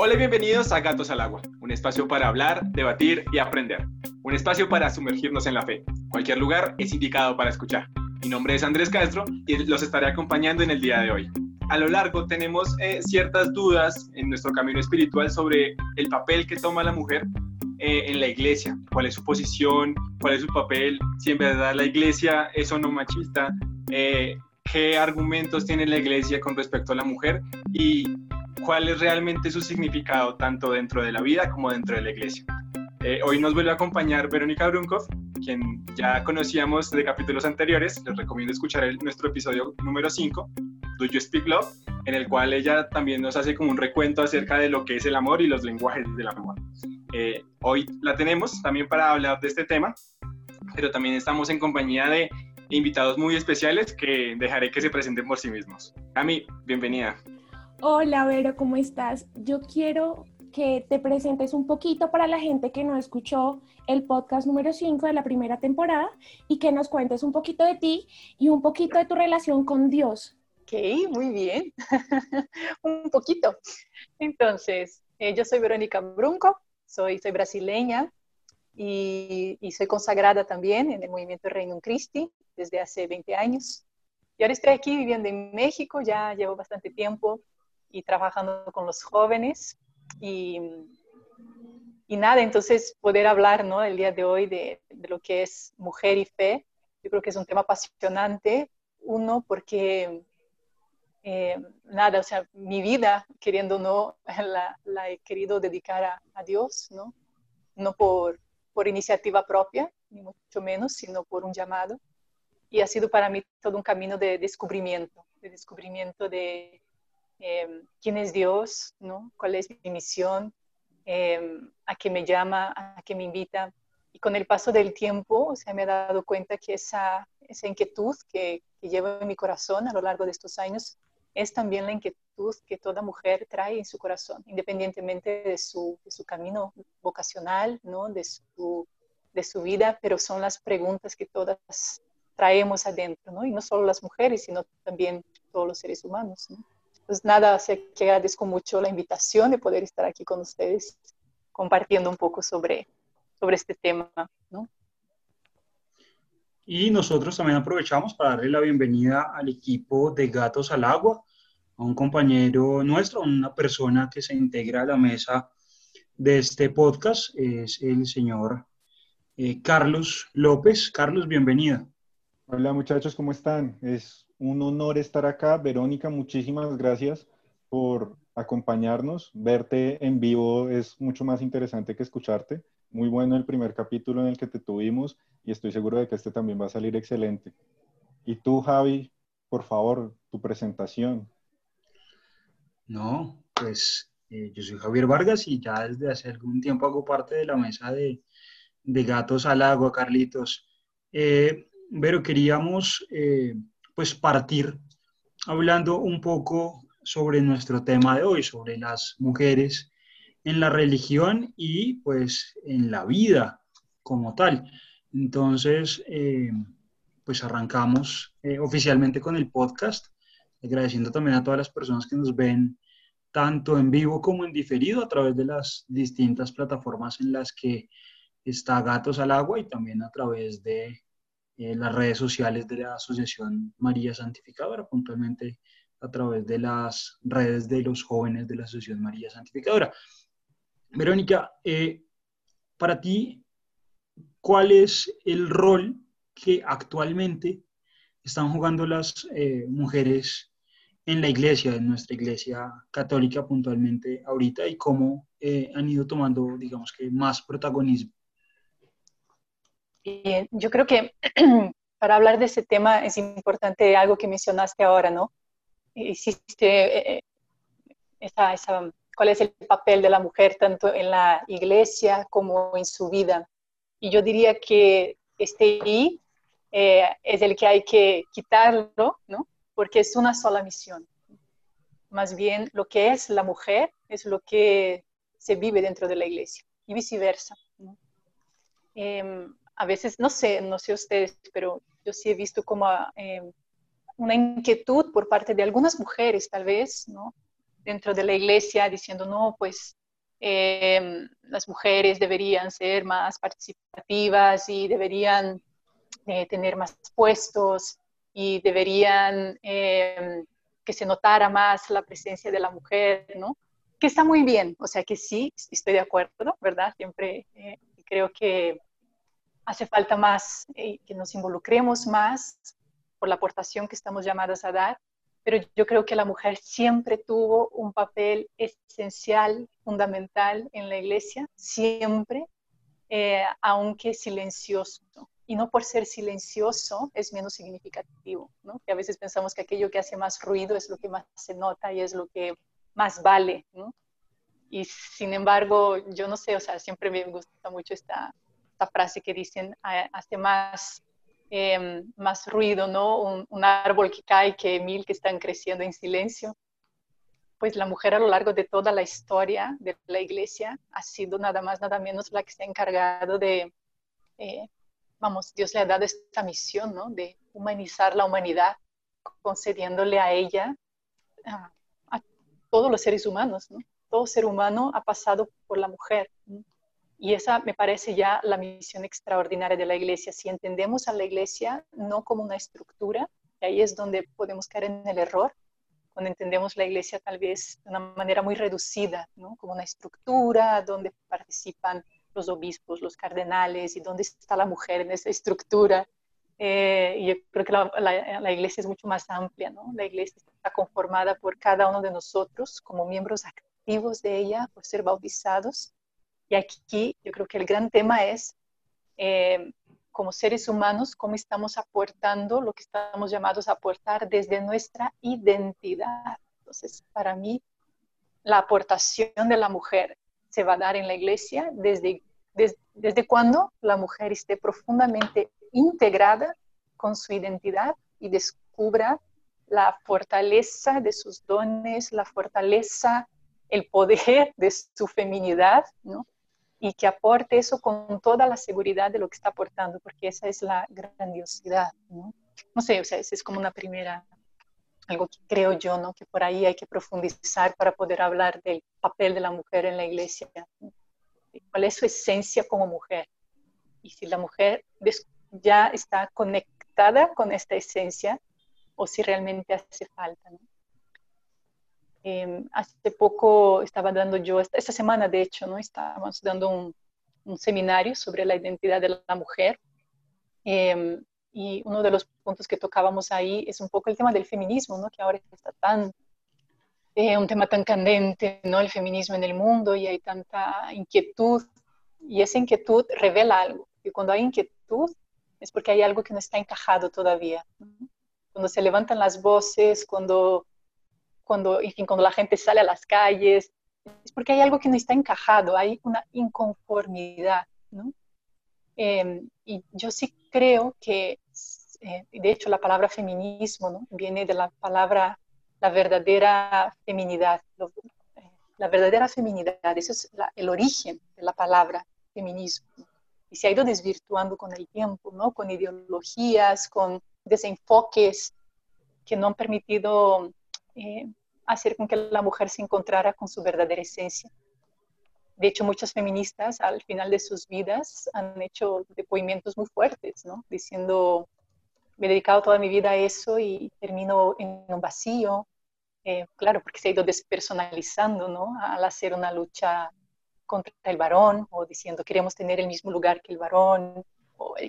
Hola y bienvenidos a Gatos al Agua, un espacio para hablar, debatir y aprender. Un espacio para sumergirnos en la fe. Cualquier lugar es indicado para escuchar. Mi nombre es Andrés Castro y los estaré acompañando en el día de hoy. A lo largo tenemos eh, ciertas dudas en nuestro camino espiritual sobre el papel que toma la mujer eh, en la iglesia, cuál es su posición, cuál es su papel, si en verdad la iglesia es o no machista, eh, qué argumentos tiene la iglesia con respecto a la mujer y cuál es realmente su significado tanto dentro de la vida como dentro de la iglesia. Eh, hoy nos vuelve a acompañar Verónica Brunkov, quien ya conocíamos de capítulos anteriores. Les recomiendo escuchar el, nuestro episodio número 5, Do You Speak Love, en el cual ella también nos hace como un recuento acerca de lo que es el amor y los lenguajes del amor. Eh, hoy la tenemos también para hablar de este tema, pero también estamos en compañía de invitados muy especiales que dejaré que se presenten por sí mismos. Cami, bienvenida. Hola, Vero, ¿cómo estás? Yo quiero que te presentes un poquito para la gente que no escuchó el podcast número 5 de la primera temporada y que nos cuentes un poquito de ti y un poquito de tu relación con Dios. Ok, muy bien. un poquito. Entonces, eh, yo soy Verónica Brunco, soy, brasileña y, y, soy consagrada también en el movimiento Reino Christi desde hace 20 años. Y ahora estoy aquí viviendo en México, ya llevo bastante tiempo y trabajando con los jóvenes. Y, y nada, entonces poder hablar ¿no? el día de hoy de, de, lo que es mujer y fe, yo creo que es un tema apasionante. Uno, porque eh, nada, o sea, mi vida, queriendo o no, la, la, he querido dedicar a, a, Dios, ¿no? No por, por iniciativa propia, ni mucho menos, sino por un llamado. Y ha sido para mí todo un camino de descubrimiento, de descubrimiento de, eh, quién es Dios, ¿no? cuál es mi misión, eh, a qué me llama, a qué me invita. Y con el paso del tiempo, o sea, me he dado cuenta que esa, esa inquietud que, que, llevo en mi corazón a lo largo de estos años es también la inquietud que toda mujer trae en su corazón, independientemente de su, de su camino vocacional, ¿no? de, su, de su vida, pero son las preguntas que todas traemos adentro, ¿no? y no solo las mujeres, sino también todos los seres humanos. ¿no? Pues nada, o sea, que agradezco mucho la invitación de poder estar aquí con ustedes compartiendo un poco sobre, sobre este tema, ¿no? Y nosotros también aprovechamos para darle la bienvenida al equipo de Gatos al Agua, a un compañero nuestro, una persona que se integra a la mesa de este podcast, es el señor eh, Carlos López. Carlos, bienvenido. Hola muchachos, ¿cómo están? Es un honor estar acá. Verónica, muchísimas gracias por acompañarnos. Verte en vivo es mucho más interesante que escucharte. Muy bueno el primer capítulo en el que te tuvimos y estoy seguro de que este también va a salir excelente. Y tú, Javi, por favor, tu presentación. No, pues eh, yo soy Javier Vargas y ya desde hace algún tiempo hago parte de la mesa de, de Gatos al Agua, Carlitos. Eh, pero queríamos eh, pues partir hablando un poco sobre nuestro tema de hoy, sobre las mujeres en la religión y pues en la vida como tal. Entonces, eh, pues arrancamos eh, oficialmente con el podcast, agradeciendo también a todas las personas que nos ven tanto en vivo como en diferido a través de las distintas plataformas en las que está Gatos al Agua y también a través de en las redes sociales de la Asociación María Santificadora, puntualmente a través de las redes de los jóvenes de la Asociación María Santificadora. Verónica, eh, para ti, ¿cuál es el rol que actualmente están jugando las eh, mujeres en la iglesia, en nuestra iglesia católica puntualmente ahorita, y cómo eh, han ido tomando, digamos que, más protagonismo? Eh, yo creo que para hablar de ese tema es importante algo que mencionaste ahora, ¿no? Hiciste eh, esa, esa, cuál es el papel de la mujer tanto en la iglesia como en su vida. Y yo diría que este I eh, es el que hay que quitarlo, ¿no? Porque es una sola misión. Más bien, lo que es la mujer es lo que se vive dentro de la iglesia y viceversa. ¿no? Eh, a veces, no sé, no sé ustedes, pero yo sí he visto como eh, una inquietud por parte de algunas mujeres, tal vez, ¿no? dentro de la iglesia diciendo, no, pues em, las mujeres deberían ser más participativas y deberían eh, tener más puestos y deberían em, que se notara más la presencia de la mujer, ¿no? Que está muy bien, o sea que sí, estoy de acuerdo, ¿verdad? Siempre eh, creo que hace falta más, eh, que nos involucremos más por la aportación que estamos llamadas a dar, pero yo creo que la mujer siempre tuvo un papel esencial, fundamental en la iglesia, siempre, eh, aunque silencioso. Y no por ser silencioso es menos significativo, ¿no? que a veces pensamos que aquello que hace más ruido es lo que más se nota y es lo que más vale. Y sin embargo, yo no sé, o sea, siempre me gusta mucho esta, esta frase que dicen, hace más Em, más ruido, ¿no? Un, árbol que cae que mil que están creciendo en silencio. Pues la mujer a lo largo de toda la historia de la iglesia ha sido nada más, nada menos la que se ha encargado de, eh, vamos, Dios le ha dado esta misión, ¿no? De humanizar la humanidad, concediéndole a ella, a, a todos los seres humanos, ¿no? Todo ser humano ha pasado por la mujer. Y esa me parece ya la misión extraordinaria de la iglesia. Si entendemos a la iglesia no como una estructura, y ahí es donde podemos caer en el error, cuando entendemos la iglesia tal vez de una manera muy reducida, como una estructura donde participan los obispos, los cardenales, y dónde está la mujer en esa estructura. Eh, y yo creo que la, iglesia es mucho más amplia. La iglesia está conformada por cada uno de nosotros como miembros activos de ella, por ser bautizados, y aquí yo creo que el gran tema es, eh, como seres humanos, cómo estamos aportando lo que estamos llamados a aportar desde nuestra identidad. Entonces, para mí, la aportación de la mujer se va a dar en la iglesia desde, desde, desde cuando la mujer esté profundamente integrada con su identidad y descubra la fortaleza de sus dones, la fortaleza, el poder de su feminidad, ¿no? Y que aporte eso con toda la seguridad de lo que está aportando, porque esa es la grandiosidad, ¿no? No sé, o sea, esa es como una primera, algo que creo yo, ¿no? Que por ahí hay que profundizar para poder hablar del papel de la mujer en la iglesia, cuál es su esencia como mujer. Y si la mujer ya está conectada con esta esencia o si realmente hace falta, ¿no? Em, hace poco estaba dando yo, esta, semana de hecho, ¿no? estábamos dando un, seminario sobre la identidad de la mujer. Em, y uno de los puntos que tocábamos ahí es un poco el tema del feminismo, ¿no? que ahora está tan, eh, un tema tan candente, ¿no? el feminismo en el mundo y hay tanta inquietud. Y esa inquietud revela algo. Y cuando hay inquietud es porque hay algo que no está encajado todavía. Cuando se levantan las voces, cuando cuando, en fin, cuando la gente sale a las calles, es porque hay algo que no está encajado, hay una inconformidad, ¿no? Em, y yo sí creo que, eh, de hecho, la palabra feminismo ¿no? viene de la palabra, la verdadera feminidad, eh, la verdadera feminidad, ese es el origen de la palabra feminismo. Y se ha ido desvirtuando con el tiempo, ¿no? Con ideologías, con desenfoques que no han permitido eh, hacer con que la mujer se encontrara con su verdadera esencia. De hecho, muchas feministas al final de sus vidas han hecho depoimientos muy fuertes, ¿no? Diciendo, me he dedicado toda mi vida a eso y termino en un vacío. Eh, claro, porque se ha ido despersonalizando, ¿no? Al hacer una lucha contra el varón o diciendo queremos tener el mismo lugar que el varón.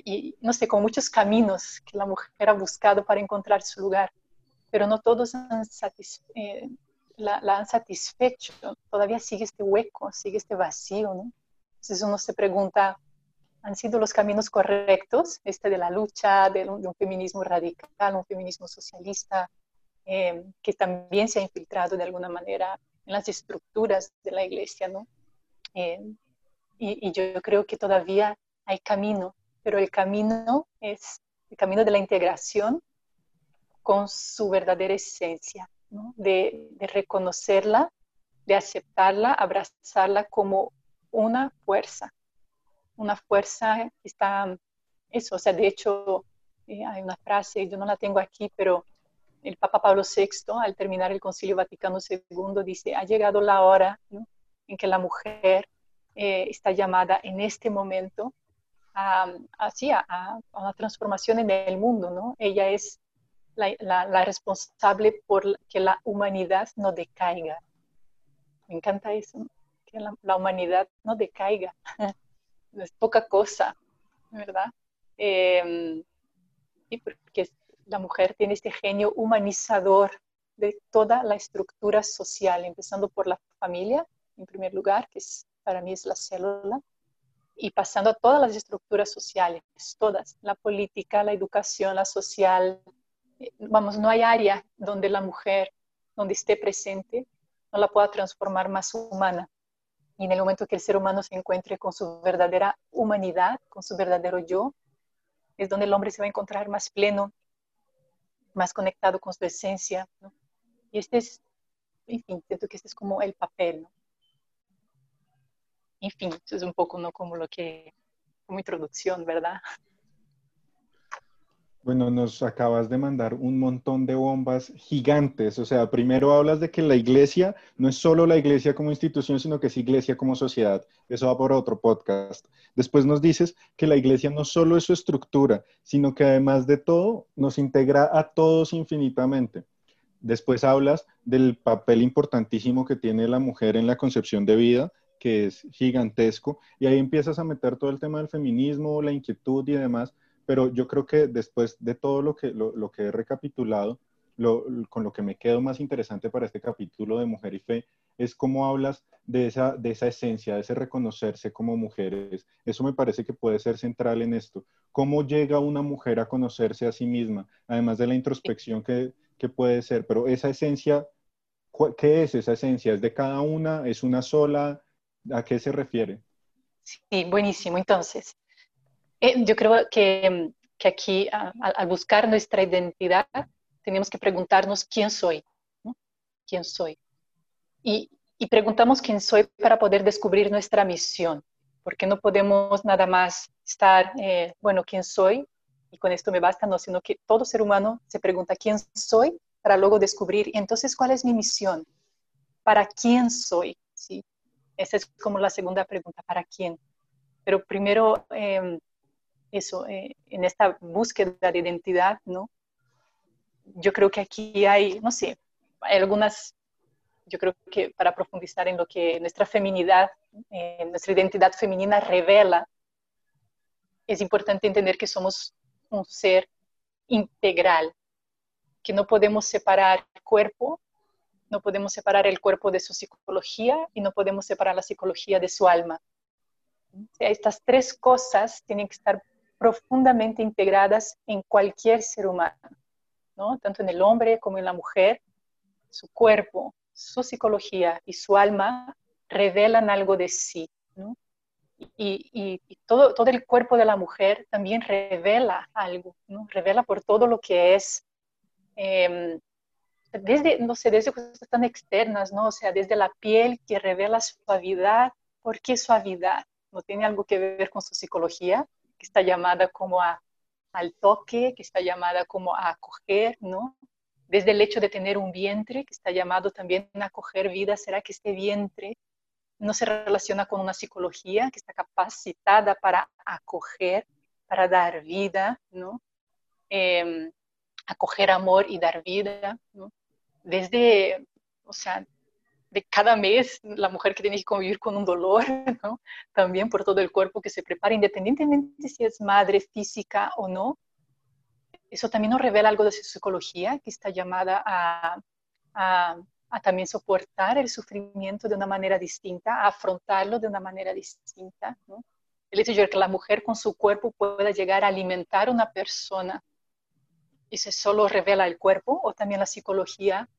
y no sé, con muchos caminos que la mujer ha buscado para encontrar su lugar pero no todos han eh, la, han satisfecho. Todavía sigue este hueco, sigue este vacío, ¿no? Entonces uno se pregunta, ¿han sido los caminos correctos? Este de la lucha, de un, feminismo radical, un feminismo socialista, eh, que también se ha infiltrado de alguna manera en las estructuras de la iglesia, ¿no? Eh, y, y yo creo que todavía hay camino, pero el camino es el camino de la integración con su verdadera esencia, de, reconocerla, de aceptarla, abrazarla como una fuerza, una fuerza que está, eso, o sea, de hecho, eh, hay una frase, yo no la tengo aquí, pero el Papa Pablo VI, al terminar el Concilio Vaticano II, dice, ha llegado la hora en que la mujer eh, está llamada en este momento a, a, una transformación en el mundo, ¿no? Ella es la, responsable por que la humanidad no decaiga. Me encanta eso, que la, humanidad no decaiga. es poca cosa, ¿verdad? Eh, y porque la mujer tiene este genio humanizador de toda la estructura social, empezando por la familia, en primer lugar, que es, para mí es la célula, y pasando a todas las estructuras sociales, todas, la política, la educación, la social, vamos, no hay área donde la mujer, donde esté presente, no la pueda transformar más humana. Y en el momento que el ser humano se encuentre con su verdadera humanidad, con su verdadero yo, es donde el hombre se va a encontrar más pleno, más conectado con su esencia. Y este es, en fin, siento que este es como el papel. ¿no? En fin, eso es un poco ¿no? como lo que, como introducción, ¿verdad? Bueno, nos acabas de mandar un montón de bombas gigantes. O sea, primero hablas de que la iglesia no es solo la iglesia como institución, sino que es iglesia como sociedad. Eso va por otro podcast. Después nos dices que la iglesia no solo es su estructura, sino que además de todo nos integra a todos infinitamente. Después hablas del papel importantísimo que tiene la mujer en la concepción de vida, que es gigantesco. Y ahí empiezas a meter todo el tema del feminismo, la inquietud y demás pero yo creo que después de todo lo que, lo, que he recapitulado, con lo que me quedo más interesante para este capítulo de Mujer y Fe es cómo hablas de esa, de esa esencia, de ese reconocerse como mujeres. Eso me parece que puede ser central en esto. ¿Cómo llega una mujer a conocerse a sí misma? Además de la introspección que, que puede ser, pero esa esencia, ¿qué es esa esencia? ¿Es de cada una? ¿Es una sola? ¿A qué se refiere? Sí, buenísimo. Entonces, eh, yo creo que, que aquí, al buscar nuestra identidad, tenemos que preguntarnos quién soy, ¿Quién soy? Y, y, preguntamos quién soy para poder descubrir nuestra misión, porque no podemos nada más estar, eh, bueno, ¿quién soy? Y con esto me basta, no, sino que todo ser humano se pregunta quién soy para luego descubrir, entonces, ¿cuál es mi misión? ¿Para quién soy? ¿Sí? Esa es como la segunda pregunta, ¿para quién? Pero primero, eh, eso, eh, en esta búsqueda de identidad, ¿no? Yo creo que aquí hay, no sé, hay algunas, yo creo que para profundizar en lo que nuestra feminidad, eh, nuestra identidad femenina revela, es importante entender que somos un ser integral, que no podemos separar el cuerpo, no podemos separar el cuerpo de su psicología y no podemos separar la psicología de su alma. estas tres cosas tienen que estar profundamente integradas en cualquier ser humano, ¿no? tanto en el hombre como en la mujer. Su cuerpo, su psicología y su alma revelan algo de sí. ¿no? Y, todo, todo el cuerpo de la mujer también revela algo, ¿no? revela por todo lo que es, em, desde, no sé, desde cosas tan externas, ¿no? o sea, desde la piel que revela suavidad. ¿Por qué suavidad? ¿No tiene algo que ver con su psicología? Que está llamada como a, al toque, que está llamada como a acoger, ¿no? Desde el hecho de tener un vientre, que está llamado también a acoger vida, ¿será que este vientre no se relaciona con una psicología que está capacitada para acoger, para dar vida, ¿no? Em, acoger amor y dar vida, ¿no? Desde, o sea, de cada mes, la mujer que tiene que convivir con un dolor, ¿no? también por todo el cuerpo que se prepara, independientemente si es madre física o no. Eso también nos revela algo de su psicología, que está llamada a, a, también soportar el sufrimiento de una manera distinta, a afrontarlo de una manera distinta. El hecho de que la mujer con su cuerpo pueda llegar a alimentar a una persona, ¿eso solo revela el cuerpo o también la psicología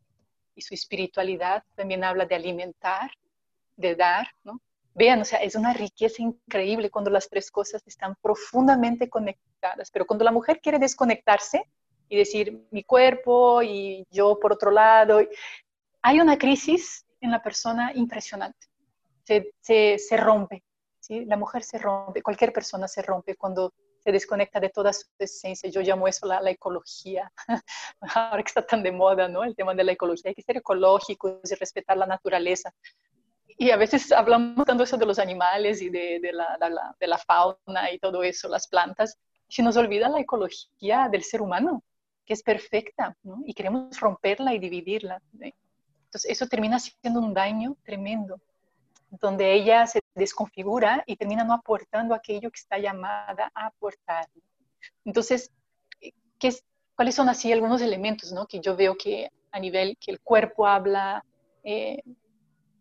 y su espiritualidad también habla de alimentar, de dar, ¿no? Vean, o sea, es una riqueza increíble cuando las tres cosas están profundamente conectadas, pero cuando la mujer quiere desconectarse y decir mi cuerpo y yo por otro lado, hay una crisis en la persona impresionante, se, se, se rompe, ¿sí? La mujer se rompe, cualquier persona se rompe cuando se desconecta de toda su esencia. Yo llamo eso la, ecología, ahora que está tan de moda, ¿no? El tema de la ecología. Hay que ser ecológico y respetar la naturaleza. Y a veces hablamos tanto eso de los animales y de, de, la, de, la, fauna y todo eso, las plantas, se nos olvida la ecología del ser humano, que es perfecta, ¿no? Y queremos romperla y dividirla. Entonces, eso termina siendo un daño tremendo donde ella se desconfigura y termina no aportando aquello que está llamada a aportar. Entonces, ¿qué ¿cuáles son así algunos elementos ¿no? que yo veo que a nivel que el cuerpo habla, eh,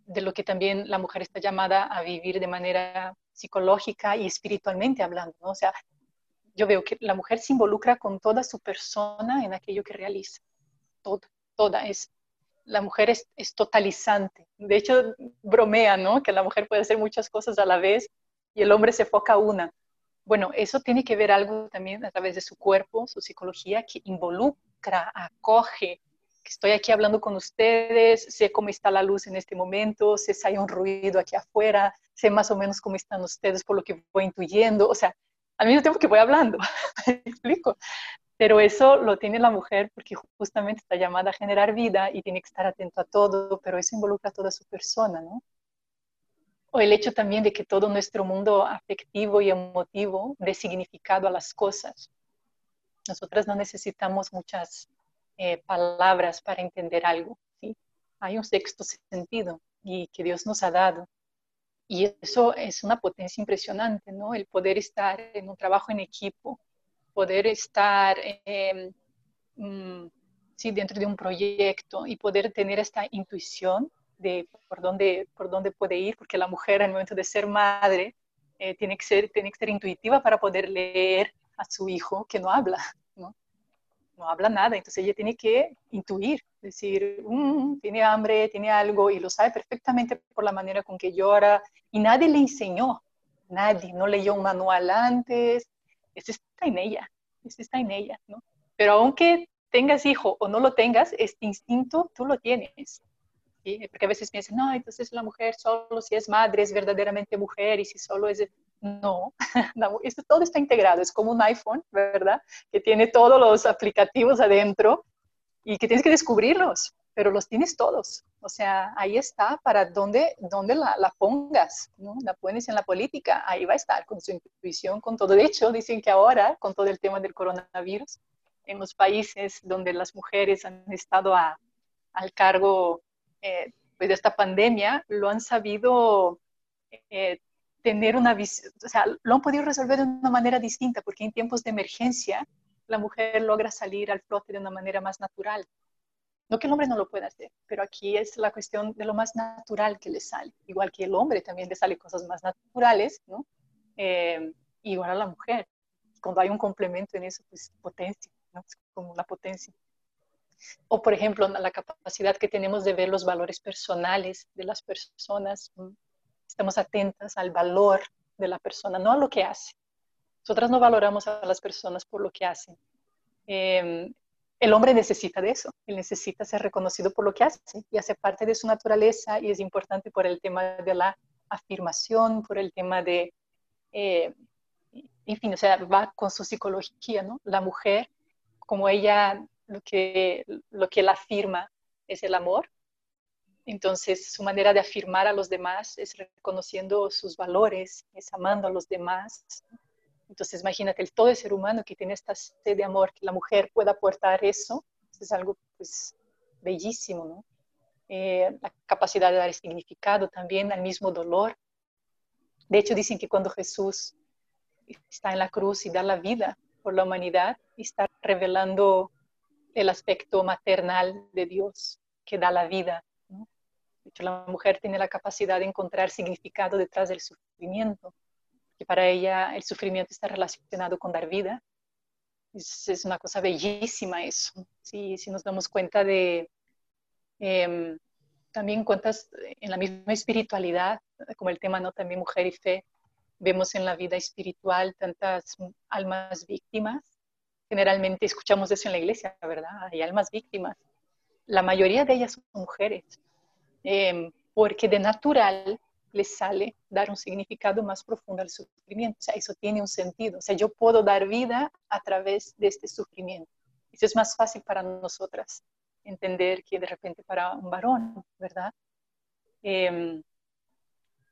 de lo que también la mujer está llamada a vivir de manera psicológica y espiritualmente hablando? ¿no? O sea, yo veo que la mujer se involucra con toda su persona en aquello que realiza. Toda, toda. Es la mujer es, totalizante. De hecho, bromea, ¿no? Que la mujer puede hacer muchas cosas a la vez y el hombre se enfoca a una. Bueno, eso tiene que ver algo también a través de su cuerpo, su psicología, que involucra, acoge, que estoy aquí hablando con ustedes, sé cómo está la luz en este momento, sé si hay un ruido aquí afuera, sé más o menos cómo están ustedes por lo que voy intuyendo, o sea, al mismo tiempo que voy hablando, ¿me explico? Pero eso lo tiene la mujer porque justamente está llamada a generar vida y tiene que estar atento a todo, pero eso involucra a toda su persona, ¿no? O el hecho también de que todo nuestro mundo afectivo y emotivo dé significado a las cosas. Nosotras no necesitamos muchas eh, palabras para entender algo, ¿sí? Hay un sexto sentido y que Dios nos ha dado. Y eso es una potencia impresionante, ¿no? El poder estar en un trabajo en equipo, poder estar em, mm, sí, dentro de un proyecto y poder tener esta intuición de por dónde, por dónde puede ir, porque la mujer al momento de ser madre eh, tiene, que ser, tiene que ser intuitiva para poder leer a su hijo que no habla, ¿no? No habla nada, entonces ella tiene que intuir, decir, mm, tiene hambre, tiene algo, y lo sabe perfectamente por la manera con que llora, y nadie le enseñó, nadie, no leyó un manual antes, eso está en ella, eso está en ella, ¿no? Pero aunque tengas hijo o no lo tengas, este instinto tú lo tienes. ¿sí? Porque a veces piensan, no, entonces la mujer solo si es madre es verdaderamente mujer y si solo es... No, esto todo está integrado, es como un iPhone, ¿verdad? Que tiene todos los aplicativos adentro y que tienes que descubrirlos pero los tienes todos. O sea, ahí está para donde, donde la, la, pongas, ¿no? La pones en la política, ahí va a estar con su intuición, con todo. De hecho, dicen que ahora, con todo el tema del coronavirus, en los países donde las mujeres han estado a, al cargo eh, pues de esta pandemia, lo han sabido eh, tener una visión, o sea, lo han podido resolver de una manera distinta, porque en tiempos de emergencia la mujer logra salir al flote de una manera más natural. No que el hombre no lo pueda hacer, pero aquí es la cuestión de lo más natural que le sale. Igual que el hombre también le sale cosas más naturales, ¿no? Eh, igual a la mujer. Cuando hay un complemento en eso, pues potencia, ¿no? Es como la potencia. O, por ejemplo, la capacidad que tenemos de ver los valores personales de las personas. Estamos atentas al valor de la persona, no a lo que hace. Nosotras no valoramos a las personas por lo que hacen. Eh, el hombre necesita de eso, él necesita ser reconocido por lo que hace y hace parte de su naturaleza y es importante por el tema de la afirmación, por el tema de, eh, en fin, o sea, va con su psicología, ¿no? La mujer, como ella, lo que, lo que la afirma es el amor, entonces su manera de afirmar a los demás es reconociendo sus valores, es amando a los demás, entonces, imagínate, el todo el ser humano que tiene esta sed de amor, que la mujer pueda aportar eso, es algo pues bellísimo, ¿no? Eh, la capacidad de dar significado también al mismo dolor. De hecho, dicen que cuando Jesús está en la cruz y da la vida por la humanidad, está revelando el aspecto maternal de Dios que da la vida. ¿no? De hecho, la mujer tiene la capacidad de encontrar significado detrás del sufrimiento que para ella el sufrimiento está relacionado con dar vida. Es, una cosa bellísima eso. Si, si nos damos cuenta de em, también cuentas en la misma espiritualidad, como el tema, ¿no? También mujer y fe, vemos en la vida espiritual tantas almas víctimas. Generalmente escuchamos eso en la iglesia, ¿verdad? Hay almas víctimas. La mayoría de ellas son mujeres, em, porque de natural le sale dar un significado más profundo al sufrimiento. O sea, eso tiene un sentido. O sea, yo puedo dar vida a través de este sufrimiento. Eso es más fácil para nosotras entender que de repente para un varón, ¿verdad? Em,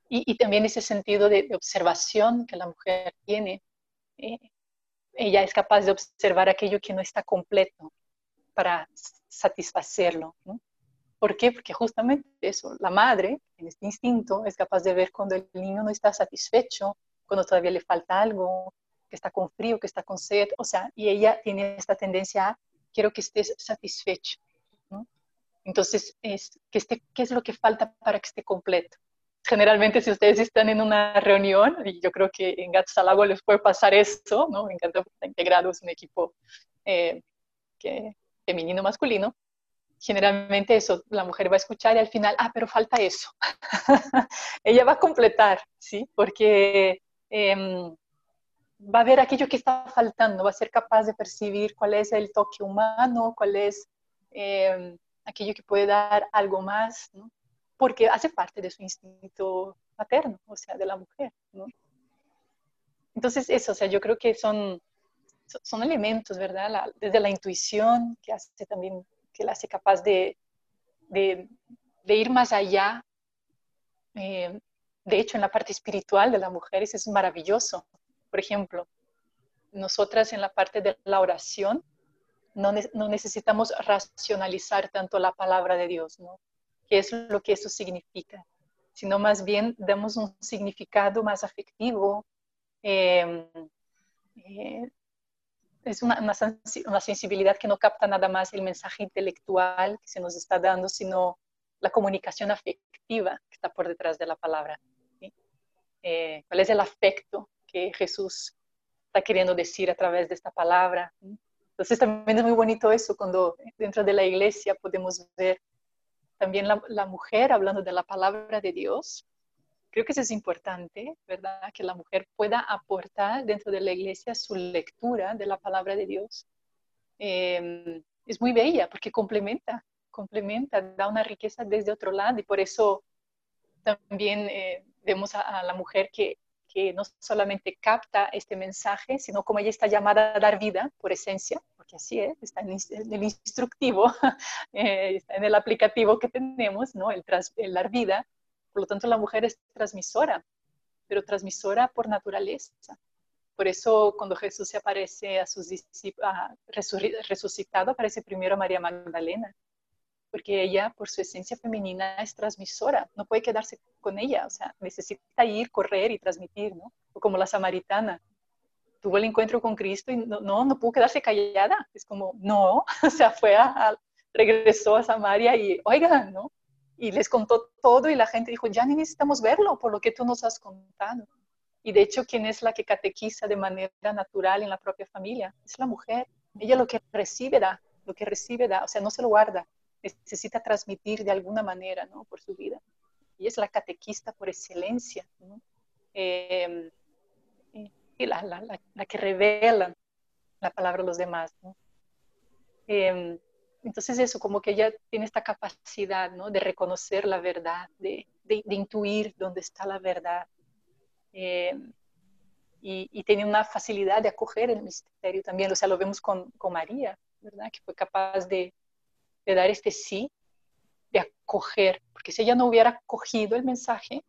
y, también ese sentido de, observación que la mujer tiene. Eh, ella es capaz de observar aquello que no está completo para satisfacerlo. ¿no? ¿Por qué? Porque justamente eso, la madre, en este instinto, es capaz de ver cuando el niño no está satisfecho, cuando todavía le falta algo, que está con frío, que está con sed, o sea, y ella tiene esta tendencia a, quiero que estés satisfecho. ¿no? Entonces, es, que esté, ¿qué es lo que falta para que esté completo? Generalmente, si ustedes están en una reunión, y yo creo que en Gatos al Agua les puede pasar eso, ¿no? Me encanta estar integrados un equipo eh, que, femenino-masculino, generalmente eso, la mujer va a escuchar y al final, ah, pero falta eso. Ella va a completar, ¿sí? Porque em, va a ver aquello que está faltando, va a ser capaz de percibir cuál es el toque humano, cuál es em, aquello que puede dar algo más, ¿no? Porque hace parte de su instinto materno, o sea, de la mujer, ¿no? Entonces, eso, o sea, yo creo que son, son elementos, ¿verdad? desde la intuición, que hace también que la hace capaz de, de, ir más allá. Eh, de hecho, en la parte espiritual de las mujeres es maravilloso. Por ejemplo, nosotras en la parte de la oración no, no necesitamos racionalizar tanto la palabra de Dios, ¿no? ¿Qué es lo que eso significa? Sino más bien damos un significado más afectivo, eh, eh, es una, una, sensibilidad que no capta nada más el mensaje intelectual que se nos está dando, sino la comunicación afectiva que está por detrás de la palabra. Eh, ¿Cuál es el afecto que Jesús está queriendo decir a través de esta palabra? Entonces también es muy bonito eso cuando dentro de la iglesia podemos ver también la, la mujer hablando de la palabra de Dios Creo que eso es importante, ¿verdad? Que la mujer pueda aportar dentro de la iglesia su lectura de la palabra de Dios. Em, es muy bella porque complementa, complementa, da una riqueza desde otro lado y por eso también eh, vemos a, la mujer que, que, no solamente capta este mensaje, sino como ella está llamada a dar vida por esencia, porque así es, está en, el instructivo, eh, está en el aplicativo que tenemos, ¿no? El, tras, el dar vida por lo tanto, la mujer es transmisora, pero transmisora por naturaleza. Por eso, cuando Jesús se aparece a sus discípulos, resucitado, aparece primero a María Magdalena, porque ella, por su esencia femenina, es transmisora, no puede quedarse con ella, o sea, necesita ir, correr y transmitir, ¿no? O como la samaritana, tuvo el encuentro con Cristo y no, no, no pudo quedarse callada, es como, no, o sea, fue a, regresó a Samaria y, oigan, ¿no? Y les contó todo y la gente dijo, ya ni necesitamos verlo por lo que tú nos has contado. Y de hecho, ¿quién es la que catequiza de manera natural en la propia familia? Es la mujer. Ella lo que recibe da, lo que recibe da, o sea, no se lo guarda, necesita transmitir de alguna manera, ¿no? Por su vida. Y es la catequista por excelencia, ¿no? Em, y la, la, la, que revela la palabra a los demás, ¿no? Em, entonces eso, como que ella tiene esta capacidad ¿no? de reconocer la verdad, de, de, intuir dónde está la verdad. Eh, y, y, tiene una facilidad de acoger el misterio también. O sea, lo vemos con, con María, ¿verdad? Que fue capaz de, de, dar este sí, de acoger. Porque si ella no hubiera acogido el mensaje,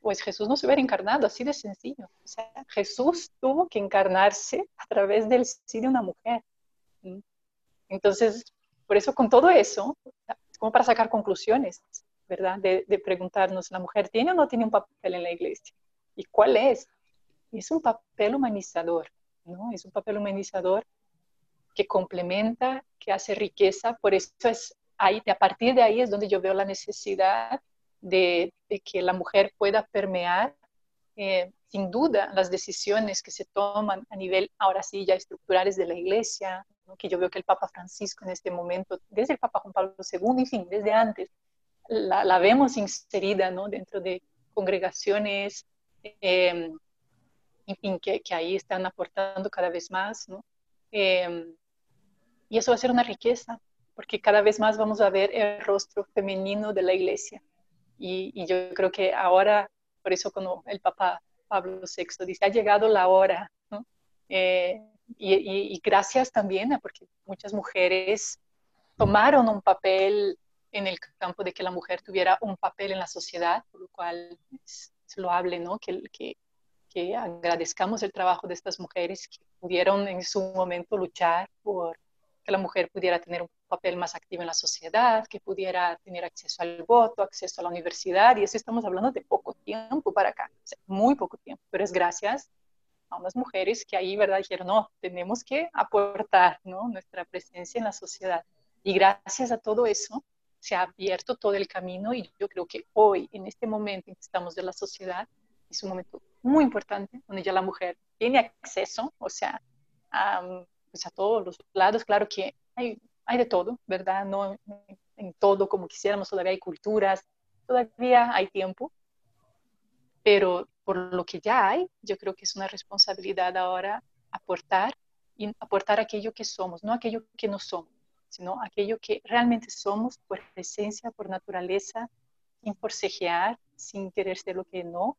pues Jesús no se hubiera encarnado, así de sencillo. O sea, Jesús tuvo que encarnarse a través del sí de una mujer. Entonces, por eso, con todo eso, es como para sacar conclusiones, ¿verdad? De, preguntarnos, ¿la mujer tiene o no tiene un papel en la iglesia? ¿Y cuál es? Es un papel humanizador, ¿no? Es un papel humanizador que complementa, que hace riqueza, por eso es ahí, a partir de ahí es donde yo veo la necesidad de, que la mujer pueda permear, eh, sin duda, las decisiones que se toman a nivel, ahora sí, ya estructurales de la iglesia, que yo veo que el Papa Francisco en este momento, desde el Papa Juan Pablo II, en fin, desde antes, la, vemos inserida ¿no? dentro de congregaciones, em, en fin, que, que, ahí están aportando cada vez más. ¿no? Em, y eso va a ser una riqueza, porque cada vez más vamos a ver el rostro femenino de la iglesia. Y, yo creo que ahora, por eso cuando el Papa Pablo VI dice, ha llegado la hora, eh, y, gracias también, porque muchas mujeres tomaron un papel en el campo de que la mujer tuviera un papel en la sociedad, por lo cual es, loable, ¿no? Que, que, que agradezcamos el trabajo de estas mujeres que pudieron en su momento luchar por que la mujer pudiera tener un papel más activo en la sociedad, que pudiera tener acceso al voto, acceso a la universidad, y eso estamos hablando de poco tiempo para acá, muy poco tiempo, pero es gracias a unas mujeres que ahí, ¿verdad?, dijeron, no, tenemos que aportar, ¿no?, nuestra presencia en la sociedad. Y gracias a todo eso se ha abierto todo el camino y yo creo que hoy, en este momento en que estamos de la sociedad, es un momento muy importante donde ya la mujer tiene acceso, o sea, a, pues a todos los lados. Claro que hay, hay de todo, ¿verdad? No en todo como quisiéramos, todavía hay culturas, todavía hay tiempo, pero por lo que ya hay, yo creo que es una responsabilidad ahora aportar y aportar aquello que somos, no aquello que no somos sino aquello que realmente somos por esencia, por naturaleza, sin forcejear, sin querer ser lo que no,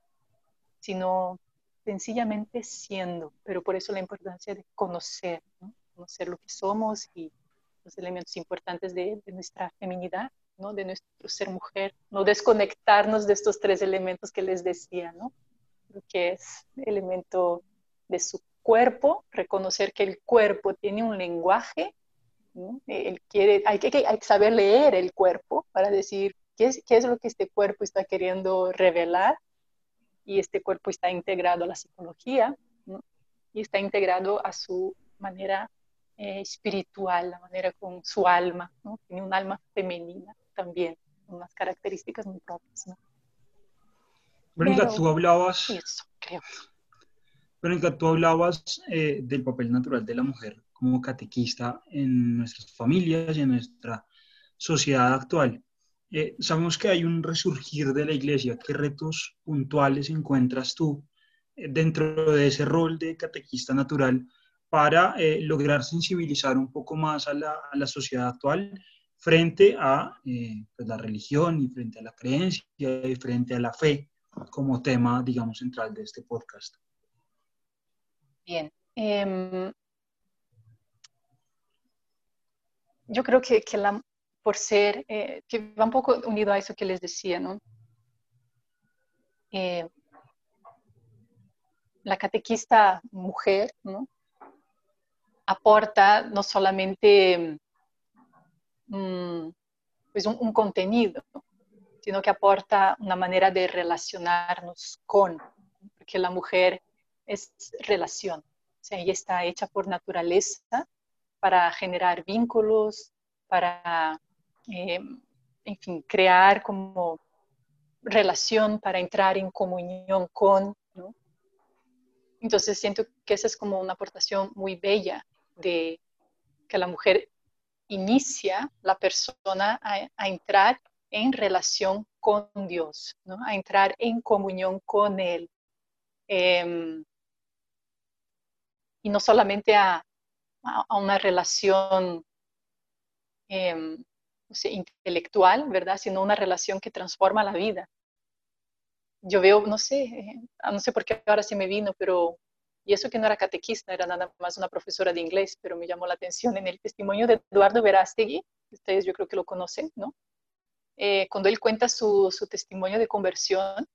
sino sencillamente siendo. Pero por eso la importancia de conocer, conocer lo que somos y los elementos importantes de, nuestra feminidad, ¿no? de nuestro ser mujer, no desconectarnos de estos tres elementos que les decía, ¿no? que es el elemento de su cuerpo, reconocer que el cuerpo tiene un lenguaje él quiere, hay, que, saber leer el cuerpo para decir qué es, qué es lo que este cuerpo está queriendo revelar y este cuerpo está integrado a la psicología y está integrado a su manera eh, espiritual, la manera con su alma, ¿no? tiene un alma femenina también, unas características muy propias. ¿no? tú hablabas... Eso, creo. tú hablabas eh, del papel natural de la mujer como catequista en nuestras familias y en nuestra sociedad actual. Eh, sabemos que hay un resurgir de la iglesia. ¿Qué retos puntuales encuentras tú eh, dentro de ese rol de catequista natural para eh, lograr sensibilizar un poco más a la, a la sociedad actual frente a pues la religión y frente a la creencia y frente a la fe como tema, digamos, central de este podcast? Bien. Em, yo creo que, que la, por ser, eh, que va un poco unido a eso que les decía, ¿no? Eh, la catequista mujer, ¿no? Aporta no solamente pues un, un, contenido, sino que aporta una manera de relacionarnos con, porque la mujer es relación, o sea, ella está hecha por naturaleza para generar vínculos, para, eh, en fin, crear como relación, para entrar en comunión con, ¿no? Entonces siento que esa es como una aportación muy bella de que la mujer inicia la persona a, entrar en relación con Dios, ¿no? a entrar en comunión con Él. Em, y no solamente a, a una relación em, intelectual, ¿verdad? Sino una relación que transforma la vida. Yo veo, no sé, eh, no sé por qué ahora se me vino, pero, y eso que no era catequista, era nada más una profesora de inglés, pero me llamó la atención en el testimonio de Eduardo Verástegui, ustedes yo creo que lo conocen, ¿no? Eh, cuando él cuenta su, su testimonio de conversión,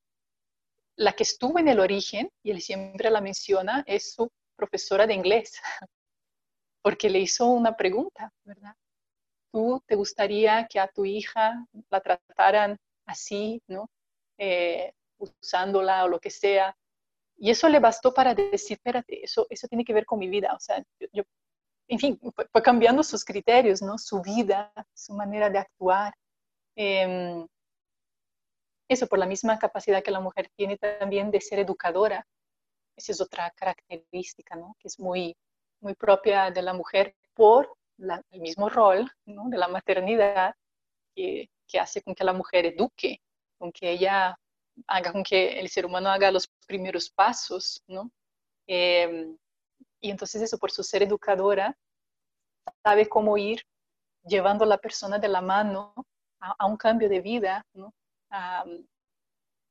la que estuvo en el origen, y él siempre la menciona, es su profesora de inglés, porque le hizo una pregunta, ¿verdad? ¿Tú te gustaría que a tu hija la trataran así, ¿no? Eh, usándola o lo que sea. Y eso le bastó para decir, espérate, eso, eso tiene que ver con mi vida. O sea, yo, en fin, fue, cambiando sus criterios, ¿no? Su vida, su manera de actuar. Em, eso por la misma capacidad que la mujer tiene también de ser educadora. Esa es otra característica, ¿no? Que es muy, muy propia de la mujer por el mismo rol de la maternidad que, que, hace con que la mujer eduque, con que ella haga con que el ser humano haga los primeros pasos, ¿no? Em, y entonces eso, por su ser educadora, sabe cómo ir llevando a la persona de la mano a, un cambio de vida, ¿no?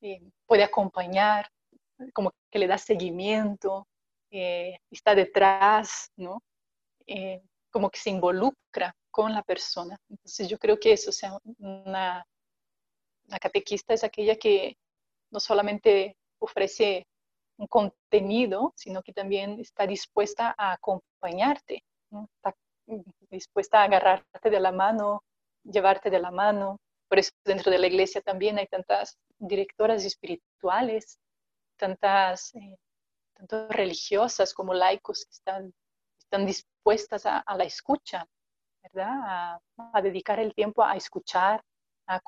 eh, puede acompañar, como que le da seguimiento, eh, está detrás, ¿no? Eh, como que se involucra con la persona. Entonces yo creo que eso, o sea, una, una catequista es aquella que no solamente ofrece un contenido, sino que también está dispuesta a acompañarte, está dispuesta a agarrarte de la mano, llevarte de la mano. Por eso dentro de la iglesia también hay tantas directoras espirituales, tantas, eh, tanto religiosas como laicos que están, están dispuestas a, la escucha, ¿verdad? A, dedicar el tiempo a escuchar, a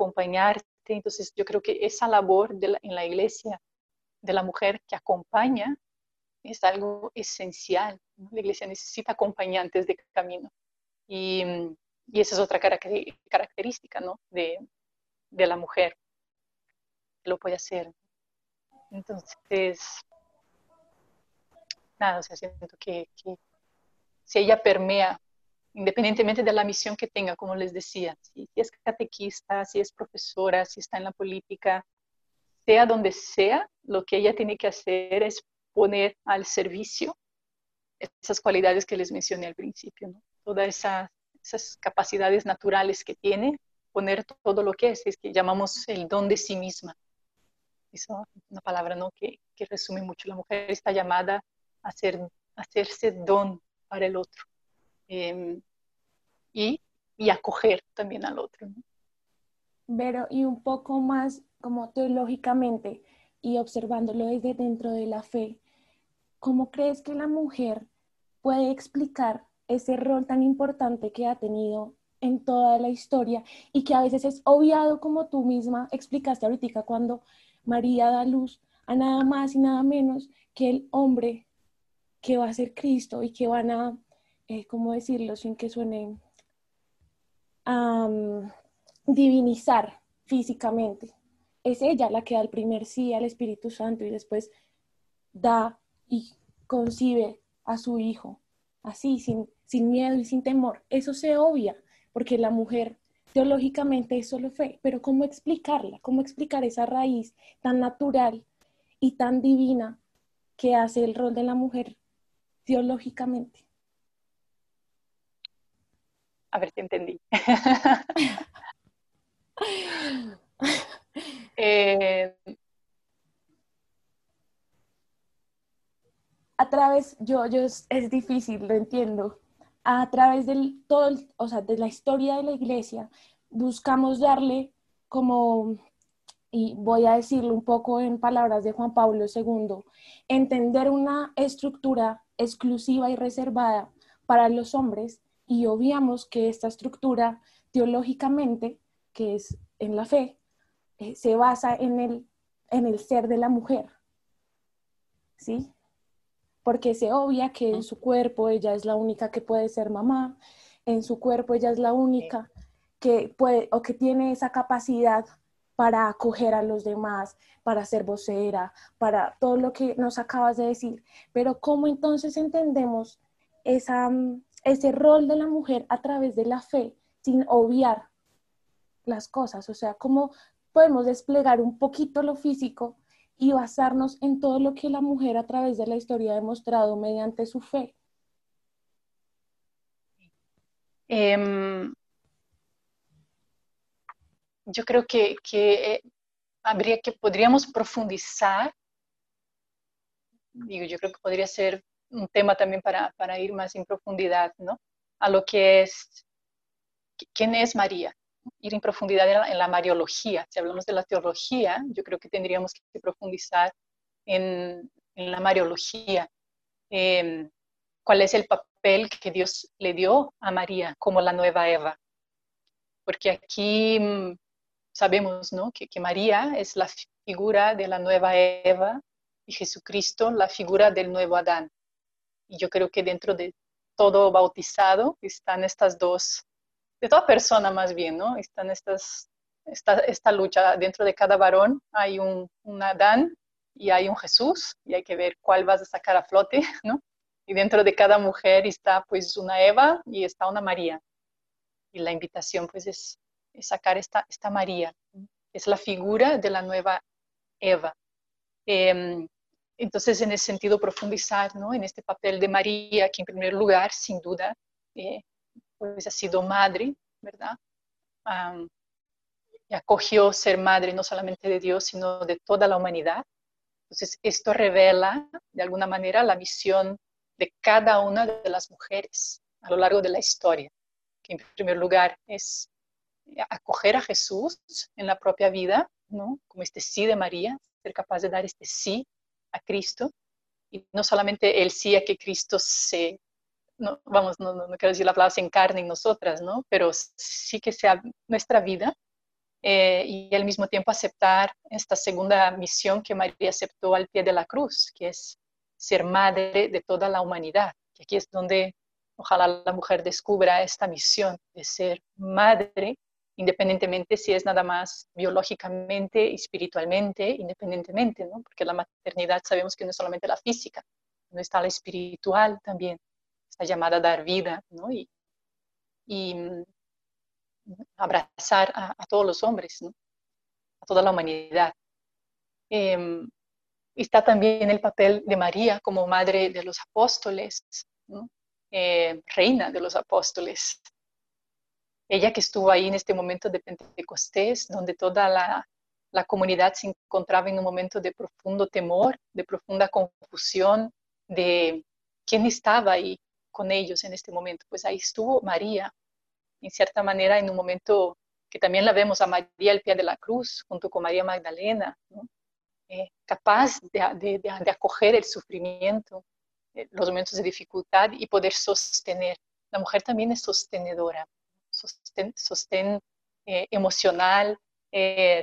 Entonces yo creo que esa labor en la iglesia de la mujer que acompaña es algo esencial. La iglesia necesita acompañantes de camino. Y, esa es otra característica ¿no? de, de la mujer lo puede hacer. Entonces, nada, o sea, siento que, si ella permea, independientemente de la misión que tenga, como les decía, si, es catequista, si es profesora, si está en la política, sea donde sea, lo que ella tiene que hacer es poner al servicio esas cualidades que les mencioné al principio, todas esas, esas capacidades naturales que tiene, poner todo lo que es, es que llamamos el don de sí misma. Es una palabra ¿no? que, que resume mucho. La mujer está llamada a, ser, hacerse don para el otro em, y, y, acoger también al otro. Pero, y un poco más como teológicamente y observándolo desde dentro de la fe, ¿cómo crees que la mujer puede explicar ese rol tan importante que ha tenido en toda la historia y que a veces es obviado como tú misma explicaste ahorita cuando María da luz a nada más y nada menos que el hombre que va a ser Cristo y que van a, eh, ¿cómo decirlo sin que suene, divinizar físicamente. Es ella la que da el primer sí al Espíritu Santo y después da y concibe a su hijo, así, sin, sin miedo y sin temor. Eso se obvia, porque la mujer teológicamente es solo fe, pero ¿cómo explicarla? ¿Cómo explicar esa raíz tan natural y tan divina que hace el rol de la mujer teológicamente? A ver si entendí. Eh, a través, yo, yo es, es difícil, lo entiendo, a través del, todo, o sea, de la historia de la iglesia, buscamos darle como, y voy a decirlo un poco en palabras de Juan Pablo II, entender una estructura exclusiva y reservada para los hombres y obviamos que esta estructura teológicamente, que es en la fe, eh, se basa en el, en el ser de la mujer. ¿Sí? porque se obvia que en su cuerpo ella es la única que puede ser mamá, en su cuerpo ella es la única que puede o que tiene esa capacidad para acoger a los demás, para ser vocera, para todo lo que nos acabas de decir. Pero ¿cómo entonces entendemos esa, ese rol de la mujer a través de la fe sin obviar las cosas? O sea, ¿cómo podemos desplegar un poquito lo físico y basarnos en todo lo que la mujer a través de la historia ha demostrado mediante su fe. Em, yo creo que, eh, habría que podríamos profundizar, digo, yo creo que podría ser un tema también para, para ir más en profundidad, ¿no? A lo que es, ¿quién es María? ir en profundidad en la, mariología. Si hablamos de la teología, yo creo que tendríamos que profundizar en, la mariología. Em, ¿Cuál es el papel que Dios le dio a María como la nueva Eva? Porque aquí mm, sabemos ¿no? que, que María es la figura de la nueva Eva y Jesucristo la figura del nuevo Adán. Y yo creo que dentro de todo bautizado están estas dos de toda persona más bien, ¿no? Están estas, esta, esta lucha, dentro de cada varón hay un, un, Adán y hay un Jesús y hay que ver cuál vas a sacar a flote, ¿no? Y dentro de cada mujer está pues una Eva y está una María. Y la invitación pues es, sacar esta, esta María, es la figura de la nueva Eva. Em, entonces, en ese sentido, profundizar ¿no? en este papel de María, que en primer lugar, sin duda, eh, pues ha sido madre, ¿verdad? y acogió ser madre no solamente de Dios, sino de toda la humanidad. Entonces, esto revela de alguna manera la misión de cada una de las mujeres a lo largo de la historia, que en primer lugar es acoger a Jesús en la propia vida, ¿no? como este sí de María, ser capaz de dar este sí a Cristo, y no solamente el sí a que Cristo se, no, vamos, no, no, quiero decir la palabra se encarne en nosotras, ¿no? pero sí que sea nuestra vida, eh, y al mismo tiempo aceptar esta segunda misión que María aceptó al pie de la cruz, que es ser madre de toda la humanidad. Y aquí es donde ojalá la mujer descubra esta misión de ser madre, independientemente si es nada más biológicamente, espiritualmente, independientemente, ¿no? porque la maternidad sabemos que no es solamente la física, no está la espiritual también, está llamada a dar vida ¿no? y, mm, abrazar a, todos los hombres, a toda la humanidad. Em, está también el papel de María como madre de los apóstoles, eh, reina de los apóstoles. Ella que estuvo ahí en este momento de Pentecostés, donde toda la, la comunidad se encontraba en un momento de profundo temor, de profunda confusión, de quién estaba ahí con ellos en este momento. Pues ahí estuvo María, en cierta manera, en un momento que también la vemos a María al pie de la cruz, junto con María Magdalena, eh, capaz de, de, acoger el sufrimiento, eh, los momentos de dificultad y poder sostener. La mujer también es sostenedora, sostén, eh, emocional,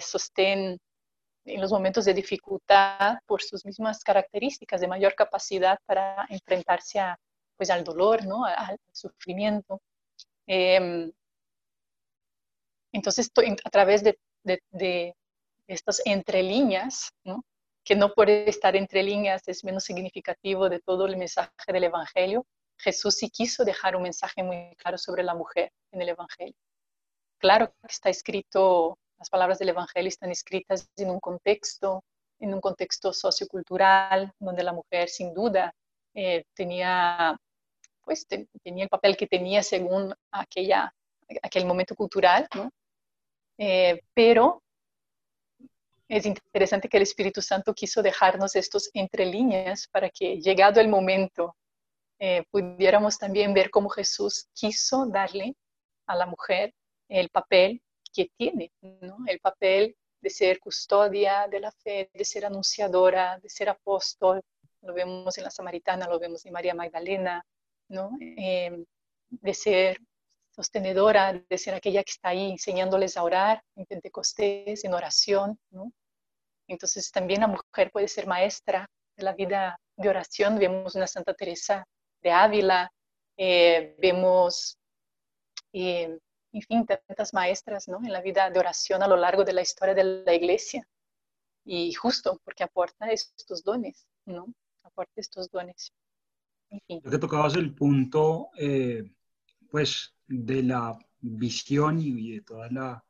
sostén en los momentos de dificultad por sus mismas características de mayor capacidad para enfrentarse a, pues, al dolor, ¿no? al sufrimiento. Em, entonces, a través de, estas entre líneas, que no por estar entre líneas es menos significativo de todo el mensaje del Evangelio, Jesús sí quiso dejar un mensaje muy claro sobre la mujer en el Evangelio. Claro que está escrito, las palabras del Evangelio están escritas en un contexto, en un contexto sociocultural, donde la mujer sin duda eh, tenía pues tenía el papel que tenía según aquella, aquel momento cultural. Eh, pero es interesante que el Espíritu Santo quiso dejarnos estos entre líneas para que llegado el momento eh, pudiéramos también ver cómo Jesús quiso darle a la mujer el papel que tiene, ¿no? el papel de ser custodia de la fe, de ser anunciadora, de ser apóstol. Lo vemos en la Samaritana, lo vemos en María Magdalena, Em, de ser sostenedora, de ser aquella que está ahí enseñándoles a orar en Pentecostés, en oración, Entonces también la mujer puede ser maestra de la vida de oración. Vemos una Santa Teresa de Ávila, eh, vemos, eh, en fin, tantas maestras ¿no? en la vida de oración a lo largo de la historia de la iglesia. Y justo porque aporta estos dones, ¿no? Aporta estos dones. Creo que tocabas el punto, eh, pues, de la visión y de toda la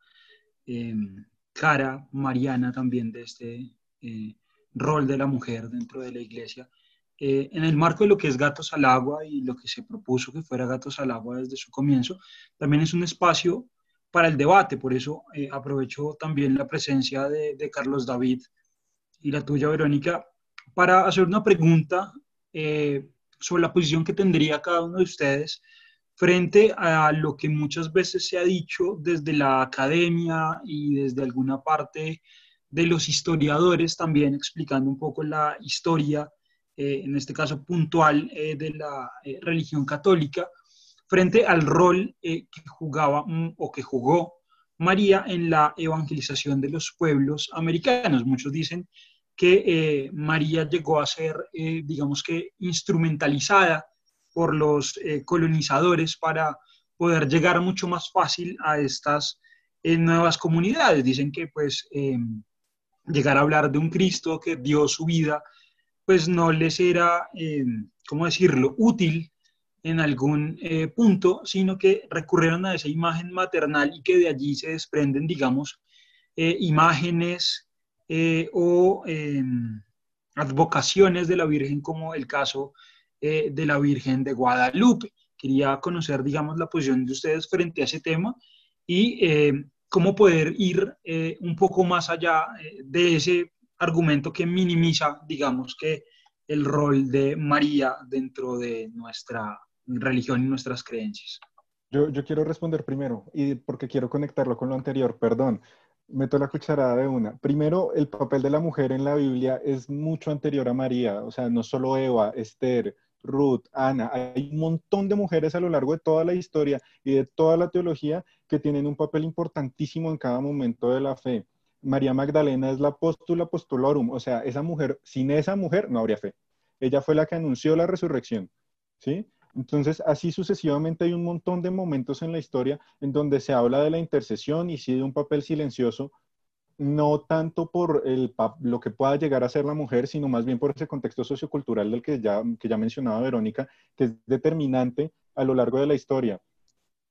em, cara mariana también de este eh, rol de la mujer dentro de la iglesia. Eh, en el marco de lo que es Gatos al Agua y lo que se propuso que fuera Gatos al Agua desde su comienzo, también es un espacio para el debate. Por eso aprovecho también la presencia de, de, Carlos David y la tuya, Verónica, para hacer una pregunta sobre la posición que tendría cada uno de ustedes frente a lo que muchas veces se ha dicho desde la academia y desde alguna parte de los historiadores también explicando un poco la historia, eh, en este caso puntual, eh, de la eh, religión católica, frente al rol que jugaba o que jugó María en la evangelización de los pueblos americanos. Muchos dicen que eh, María llegó a ser, eh, digamos que, instrumentalizada por los eh, colonizadores para poder llegar mucho más fácil a estas nuevas comunidades. Dicen que pues llegar a hablar de un Cristo que dio su vida, pues no les era, em, ¿cómo decirlo?, útil en algún punto, sino que recurrieron a esa imagen maternal y que de allí se desprenden, digamos, eh, imágenes eh, o em, advocaciones de la Virgen como el caso de la Virgen de Guadalupe. Quería conocer, digamos, la posición de ustedes frente a ese tema y cómo poder ir un poco más allá de ese argumento que minimiza, digamos, que el rol de María dentro de nuestra religión y nuestras creencias. Yo, quiero responder primero, y porque quiero conectarlo con lo anterior, perdón, meto la cucharada de una. Primero, el papel de la mujer en la Biblia es mucho anterior a María, o sea, no solo Eva, Esther, Ruth, Ana, hay un montón de mujeres a lo largo de toda la historia y de toda la teología que tienen un papel importantísimo en cada momento de la fe. María Magdalena es la apóstola apostolorum, o sea, esa mujer, sin esa mujer no habría fe. Ella fue la que anunció la resurrección, ¿sí? Entonces, así sucesivamente hay un montón de momentos en la historia en donde se habla de la intercesión y sí de un papel silencioso, no tanto por el, lo que pueda llegar a ser la mujer, sino más bien por ese contexto sociocultural del que ya, que ya mencionaba Verónica, que es determinante a lo largo de la historia.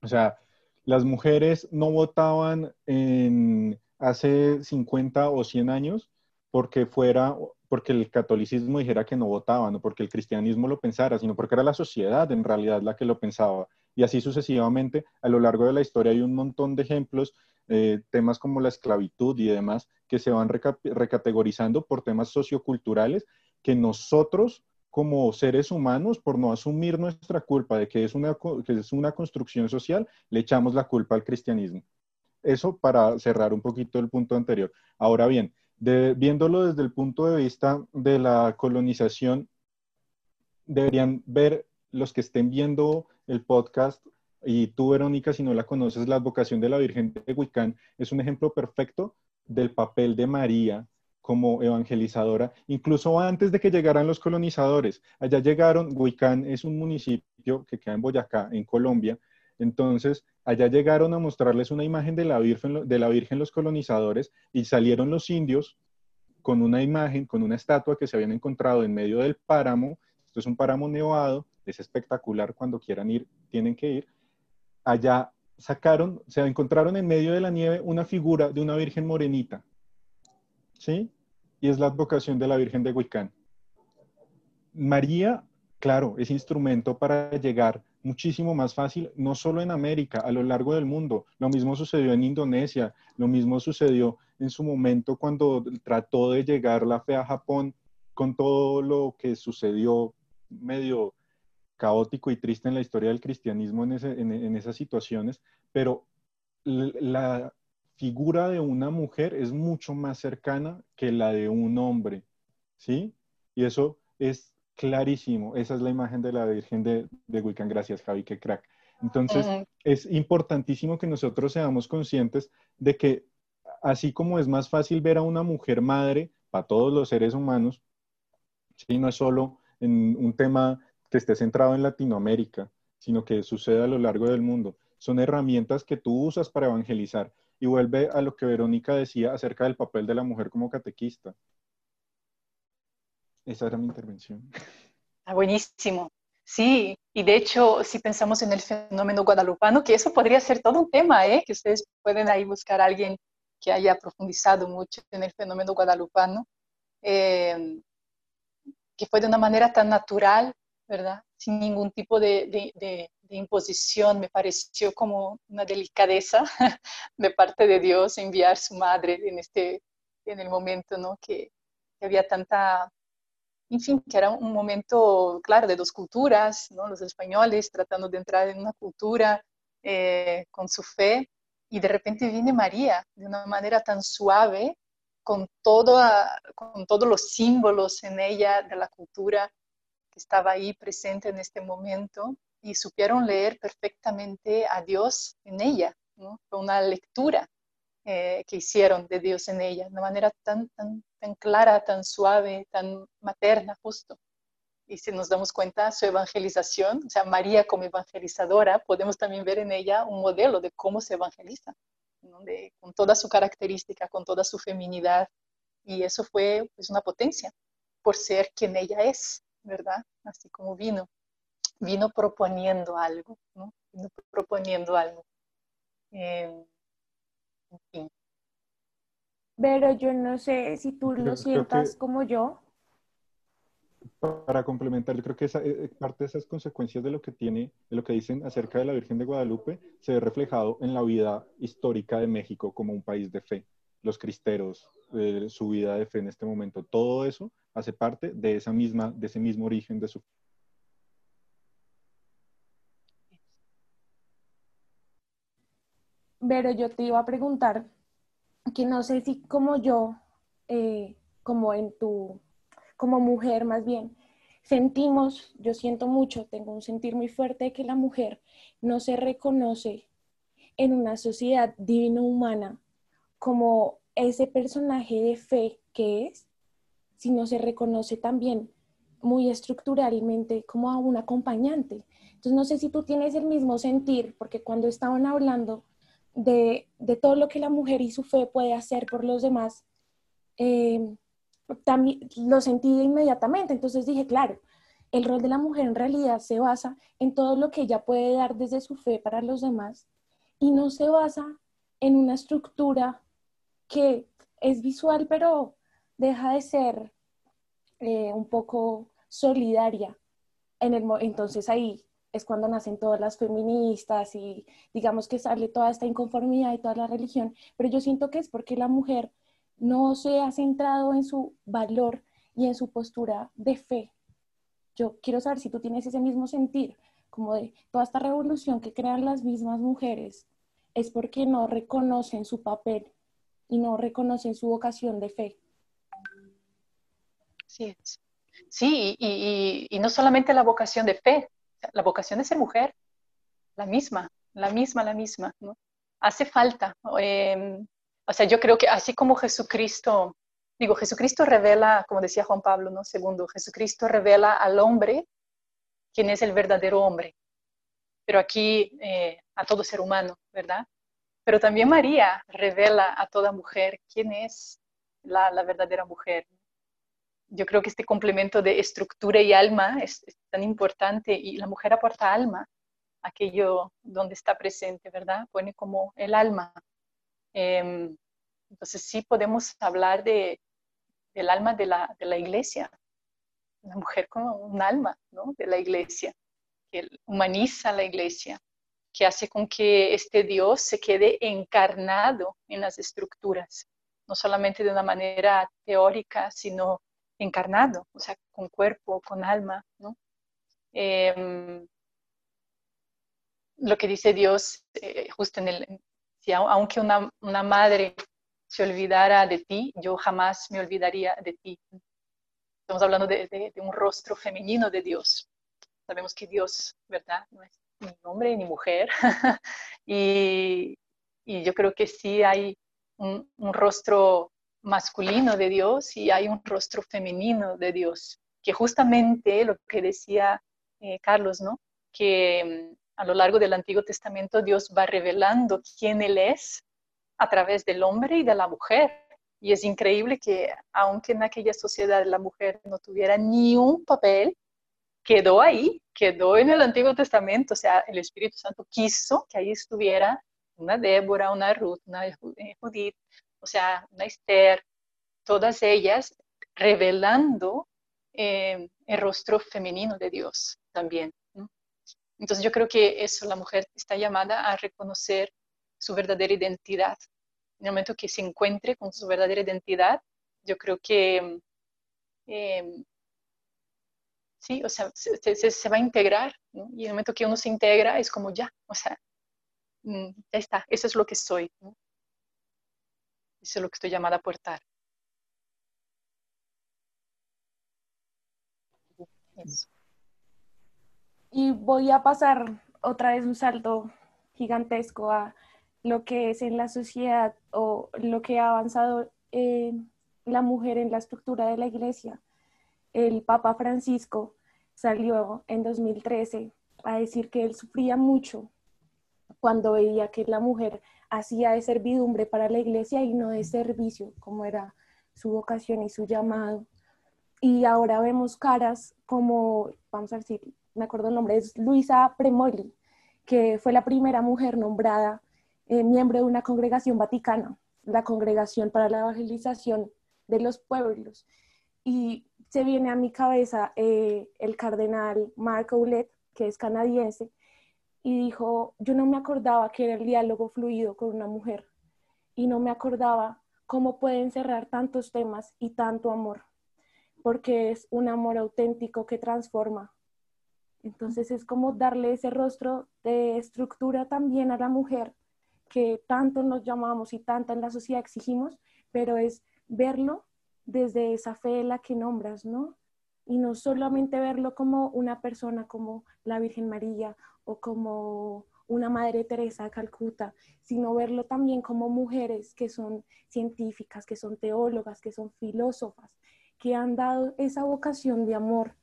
O sea, las mujeres no votaban en, hace 50 o 100 años porque fuera porque el catolicismo dijera que no votaba, no porque el cristianismo lo pensara, sino porque era la sociedad en realidad la que lo pensaba. Y así sucesivamente, a lo largo de la historia hay un montón de ejemplos, eh, temas como la esclavitud y demás, que se van recategorizando por temas socioculturales que nosotros como seres humanos, por no asumir nuestra culpa de que es una, que es una construcción social, le echamos la culpa al cristianismo. Eso para cerrar un poquito el punto anterior. Ahora bien, viéndolo desde el punto de vista de la colonización, deberían ver los que estén viendo el podcast y tú, Verónica, si no la conoces, la advocación de la Virgen de Huicán es un ejemplo perfecto del papel de María como evangelizadora, incluso antes de que llegaran los colonizadores. Allá llegaron, Huicán es un municipio que queda en Boyacá, en Colombia, entonces, allá llegaron a mostrarles una imagen de la, Virgen, de la Virgen los colonizadores y salieron los indios con una imagen, con una estatua que se habían encontrado en medio del páramo. Esto es un páramo nevado, es espectacular, cuando quieran ir, tienen que ir. Allá sacaron, se encontraron en medio de la nieve una figura de una Virgen morenita. ¿Sí? Y es la advocación de la Virgen de Huicán. María, claro, es instrumento para llegar muchísimo más fácil, no solo en América, a lo largo del mundo. Lo mismo sucedió en Indonesia, lo mismo sucedió en su momento cuando trató de llegar la fe a Japón con todo lo que sucedió medio caótico y triste en la historia del cristianismo en, en esas situaciones, pero la figura de una mujer es mucho más cercana que la de un hombre, ¿sí? Y eso es clarísimo. Esa es la imagen de la Virgen de, de Wiccan. Gracias, Javi, qué crack. Entonces, es importantísimo que nosotros seamos conscientes de que así como es más fácil ver a una mujer madre para todos los seres humanos, ¿sí? no es solo en un tema que esté centrado en Latinoamérica, sino que sucede a lo largo del mundo. Son herramientas que tú usas para evangelizar. Y vuelve a lo que Verónica decía acerca del papel de la mujer como catequista. Esa era mi intervención. Ah, buenísimo. Sí, y de hecho, si pensamos en el fenómeno guadalupano, que eso podría ser todo un tema, ¿eh? que ustedes pueden ahí buscar a alguien que haya profundizado mucho en el fenómeno guadalupano, eh, que fue de una manera tan natural, ¿verdad? Sin ningún tipo de, de, de, de, imposición, me pareció como una delicadeza de parte de Dios enviar su madre en, este, en el momento ¿no? que, que había tanta en fin, que era un momento, claro, de dos culturas, ¿no? los españoles tratando de entrar en una cultura eh, con su fe, y de repente viene María de una manera tan suave, con, todo, con todos los símbolos en ella de la cultura que estaba ahí presente en este momento, y supieron leer perfectamente a Dios en ella, ¿no? Fue una lectura eh, que hicieron de Dios en ella, de una manera tan, tan, tan clara, tan suave, tan materna justo. Y si nos damos cuenta, su evangelización, o sea, María como evangelizadora, podemos también ver en ella un modelo de cómo se evangeliza, con toda su característica, con toda su feminidad. Y eso fue pues, una potencia por ser quien ella es, ¿verdad? Así como vino, vino proponiendo algo, ¿no? Vino proponiendo algo. Eh, Pero yo no sé si tú lo sientas como yo. Para complementar, yo creo que esa, eh, parte de esas consecuencias de lo que tiene, de lo que dicen acerca de la Virgen de Guadalupe, se ve reflejado en la vida histórica de México como un país de fe. Los cristeros, eh, su vida de fe en este momento, todo eso hace parte de esa misma, de ese mismo origen de su Pero yo te iba a preguntar que no sé si como yo, eh, como en tu, como mujer más bien, sentimos, yo siento mucho, tengo un sentir muy fuerte de que la mujer no se reconoce en una sociedad divino-humana como ese personaje de fe que es, sino se reconoce también muy estructuralmente como a un acompañante. Entonces no sé si tú tienes el mismo sentir, porque cuando estaban hablando de, todo lo que la mujer y su fe puede hacer por los demás, eh, lo sentí inmediatamente. Entonces dije, claro, el rol de la mujer en realidad se basa en todo lo que ella puede dar desde su fe para los demás y no se basa en una estructura que es visual, pero deja de ser eh, un poco solidaria. Entonces ahí es cuando nacen todas las feministas y digamos que sale toda esta inconformidad y toda la religión, pero yo siento que es porque la mujer no se ha centrado en su valor y en su postura de fe. Yo quiero saber si tú tienes ese mismo sentir, como de toda esta revolución que crean las mismas mujeres, es porque no reconocen su papel y no reconocen su vocación de fe. Sí, sí y, y no solamente la vocación de fe, la vocación de ser mujer, la misma, la misma, la misma, ¿no? Hace falta. Em, o sea, yo creo que así como Jesucristo, digo, Jesucristo revela, como decía Juan Pablo, ¿no? Segundo, Jesucristo revela al hombre quién es el verdadero hombre. Pero aquí eh, a todo ser humano, ¿verdad? Pero también María revela a toda mujer quién es la, la verdadera mujer yo creo que este complemento de estructura y alma es, tan importante y la mujer aporta alma, aquello donde está presente, ¿verdad? Pone como el alma. Em, entonces sí podemos hablar de, del alma de la, de la iglesia, la mujer como un alma ¿no? de la iglesia, que humaniza la iglesia, que hace con que este Dios se quede encarnado en las estructuras, no solamente de una manera teórica, sino encarnado, o sea, con cuerpo, con alma, ¿no? Em, lo que dice Dios, eh, justo en el, si aunque una, una, madre se olvidara de ti, yo jamás me olvidaría de ti. Estamos hablando de, de, un rostro femenino de Dios. Sabemos que Dios, ¿verdad? No es ni hombre ni mujer. y, y, yo creo que sí hay un, un rostro masculino de Dios y hay un rostro femenino de Dios, que justamente lo que decía eh, Carlos, ¿no? Que mm, a lo largo del Antiguo Testamento Dios va revelando quién Él es a través del hombre y de la mujer. Y es increíble que aunque en aquella sociedad la mujer no tuviera ni un papel, quedó ahí, quedó en el Antiguo Testamento. O sea, el Espíritu Santo quiso que ahí estuviera una Débora, una Ruth, una eh, Judith, o sea, una Esther, todas ellas revelando eh, el rostro femenino de Dios también. Entonces yo creo que eso, la mujer está llamada a reconocer su verdadera identidad. En el momento que se encuentre con su verdadera identidad, yo creo que em, sí, o sea, se, va a integrar, y en el momento que uno se integra es como ya, o sea, mm, ya está, eso es lo que soy. Eso es lo que estoy llamada a aportar. Y voy a pasar otra vez un salto gigantesco a lo que es en la sociedad o lo que ha avanzado eh, la mujer en la estructura de la iglesia. El Papa Francisco salió en 2013 a decir que él sufría mucho cuando veía que la mujer hacía de servidumbre para la iglesia y no de servicio, como era su vocación y su llamado. Y ahora vemos caras como, vamos a decir, me acuerdo el nombre, es Luisa Premoli, que fue la primera mujer nombrada eh, miembro de una congregación vaticana. la Congregación para la Evangelización de los Pueblos. Y se viene a mi cabeza eh, el cardenal Mark Ouellet, que es canadiense, y dijo, yo no me acordaba que era el diálogo fluido con una mujer y no me acordaba cómo pueden cerrar tantos temas y tanto amor, porque es un amor auténtico que transforma. Entonces es como darle ese rostro de estructura también a la mujer que tanto nos llamamos y tanto en la sociedad exigimos, pero es verlo desde esa fe en la que nombras, ¿no? Y no solamente verlo como una persona como la Virgen María o como una Madre Teresa de Calcuta, sino verlo también como mujeres que son científicas, que son teólogas, que son filósofas, que han dado esa vocación de amor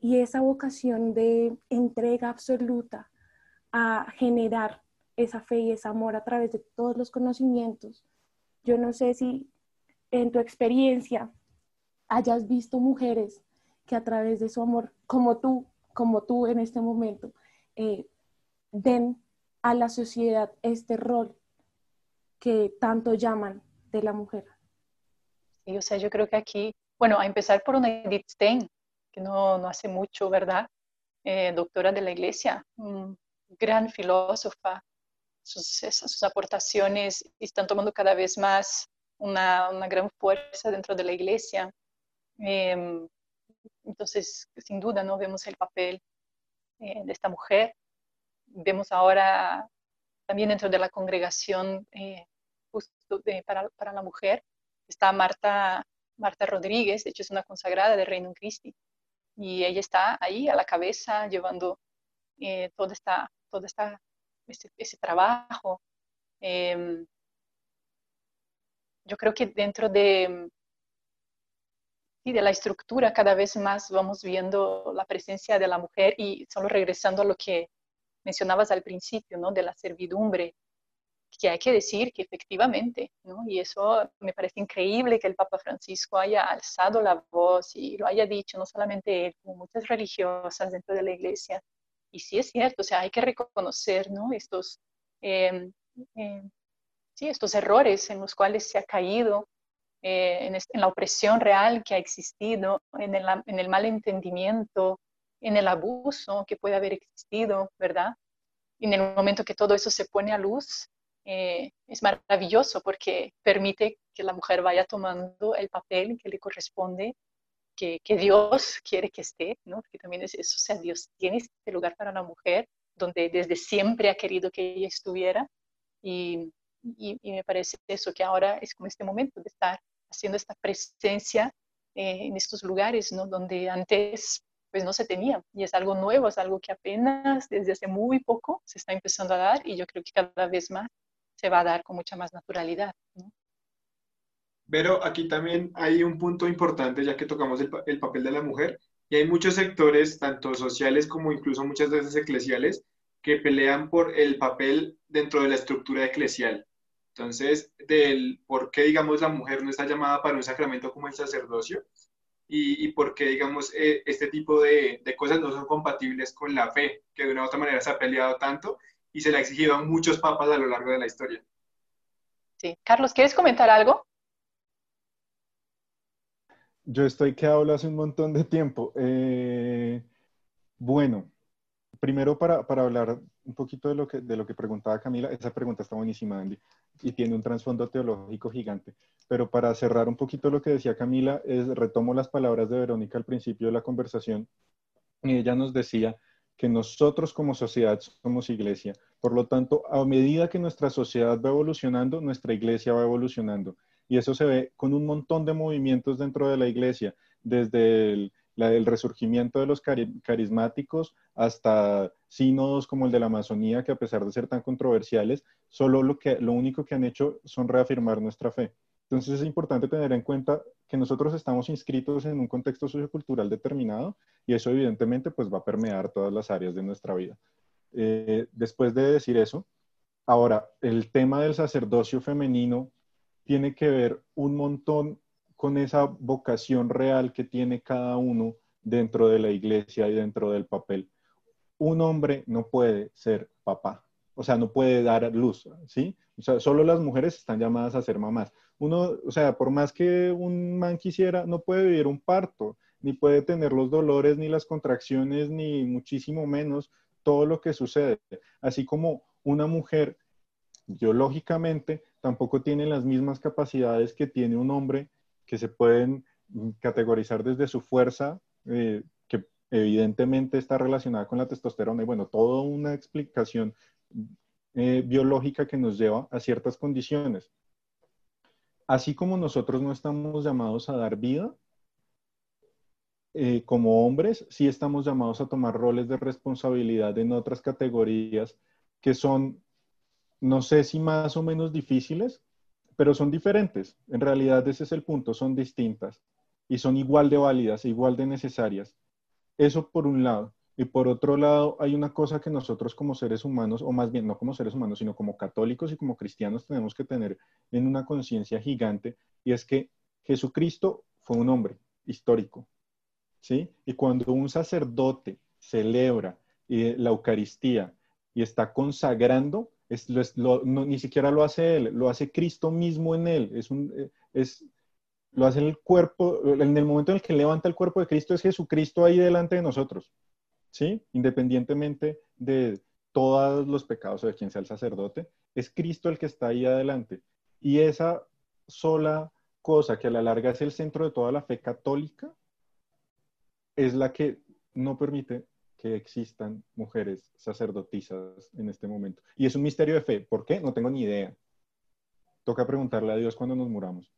y esa vocación de entrega absoluta a generar esa fe y ese amor a través de todos los conocimientos. Yo no sé si en tu experiencia hayas visto mujeres que a través de su amor, como tú, como tú en este momento, eh, den a la sociedad este rol que tanto llaman de la mujer. Sí, o sea, yo creo que aquí, bueno, a empezar por una Edith Stein, que no, no hace mucho, ¿verdad? Eh, doctora de la iglesia, gran filósofa, sus, sus aportaciones están tomando cada vez más una, una gran fuerza dentro de la iglesia. Em, entonces, sin duda, ¿no? Vemos el papel eh, de esta mujer. Vemos ahora también dentro de la congregación eh, justo para, la mujer, está Marta, Marta Rodríguez, de hecho es una consagrada de Reino Christi, y ella está ahí a la cabeza llevando eh, toda esta, toda esta, ese, ese trabajo. Em, yo creo que dentro de, de la estructura cada vez más vamos viendo la presencia de la mujer y solo regresando a lo que mencionabas al principio, ¿no? De la servidumbre, que hay que decir que efectivamente, ¿no? Y eso me parece increíble que el Papa Francisco haya alzado la voz y lo haya dicho, no solamente él, como muchas religiosas dentro de la iglesia. Y sí es cierto, o sea, hay que reconocer, ¿no? Estos, em, em, sí, estos errores en los cuales se ha caído, eh, en, la opresión real que ha existido, en el, en el mal entendimiento, en el abuso que puede haber existido, ¿verdad? Y en el momento que todo eso se pone a luz, eh, es maravilloso porque permite que la mujer vaya tomando el papel que le corresponde, que, que Dios quiere que esté, ¿no? Porque también es eso, o sea, Dios tiene este lugar para la mujer donde desde siempre ha querido que ella estuviera y, y, me parece eso, que ahora es como este momento de estar haciendo esta presencia eh, en estos lugares, ¿no? Donde antes pues no se tenía y es algo nuevo, es algo que apenas desde hace muy poco se está empezando a dar y yo creo que cada vez más se va a dar con mucha más naturalidad. ¿no? Pero aquí también hay un punto importante ya que tocamos el, el papel de la mujer y hay muchos sectores, tanto sociales como incluso muchas veces eclesiales, que pelean por el papel dentro de la estructura eclesial. Entonces, del por qué, digamos, la mujer no está llamada para un sacramento como el sacerdocio y, y por qué, digamos, eh, este tipo de, de, cosas no son compatibles con la fe, que de una u otra manera se ha peleado tanto y se le ha exigido a muchos papas a lo largo de la historia. Sí. Carlos, ¿quieres comentar algo? Yo estoy que hablo hace un montón de tiempo. Eh, bueno, primero para, para, hablar un poquito de lo, que, de lo que preguntaba Camila, esa pregunta está buenísima, Andy, y tiene un trasfondo teológico gigante. Pero para cerrar un poquito lo que decía Camila, es, retomo las palabras de Verónica al principio de la conversación. Y ella nos decía que nosotros como sociedad somos iglesia. Por lo tanto, a medida que nuestra sociedad va evolucionando, nuestra iglesia va evolucionando. Y eso se ve con un montón de movimientos dentro de la iglesia, desde el, la, el resurgimiento de los carismáticos hasta sínodos como el de la Amazonía, que a pesar de ser tan controversiales, solo lo, que, lo único que han hecho son reafirmar nuestra fe. Entonces es importante tener en cuenta que nosotros estamos inscritos en un contexto sociocultural determinado y eso evidentemente pues va a permear todas las áreas de nuestra vida. Eh, después de decir eso, ahora el tema del sacerdocio femenino tiene que ver un montón con esa vocación real que tiene cada uno dentro de la iglesia y dentro del papel. Un hombre no puede ser papá, o sea, no puede dar luz, ¿sí? O sea, solo las mujeres están llamadas a ser mamás. Uno, o sea, por más que un man quisiera, no puede vivir un parto, ni puede tener los dolores, ni las contracciones, ni muchísimo menos todo lo que sucede. Así como una mujer biológicamente tampoco tiene las mismas capacidades que tiene un hombre que se pueden categorizar desde su fuerza, eh, que evidentemente está relacionada con la testosterona y bueno, toda una explicación eh, biológica que nos lleva a ciertas condiciones. Así como nosotros no estamos llamados a dar vida, eh, como hombres sí estamos llamados a tomar roles de responsabilidad en otras categorías que son, no sé si más o menos difíciles, pero son diferentes. En realidad ese es el punto, son distintas y son igual de válidas, igual de necesarias. Eso por un lado. Y por otro lado, hay una cosa que nosotros como seres humanos, o más bien no como seres humanos, sino como católicos y como cristianos tenemos que tener en una conciencia gigante, y es que Jesucristo fue un hombre histórico, ¿sí? Y cuando un sacerdote celebra eh, la Eucaristía y está consagrando, es, ni siquiera lo hace él, lo hace Cristo mismo en él. Es un, eh, es, lo hace el cuerpo, en el momento en el que levanta el cuerpo de Cristo es Jesucristo ahí delante de nosotros, ¿sí? Independientemente de todos los pecados o de quien sea el sacerdote, es Cristo el que está ahí adelante. Y esa sola cosa que a la larga es el centro de toda la fe católica, es la que no permite que existan mujeres sacerdotisas en este momento. Y es un misterio de fe. ¿Por qué? No tengo ni idea. Toca preguntarle a Dios cuando nos muramos.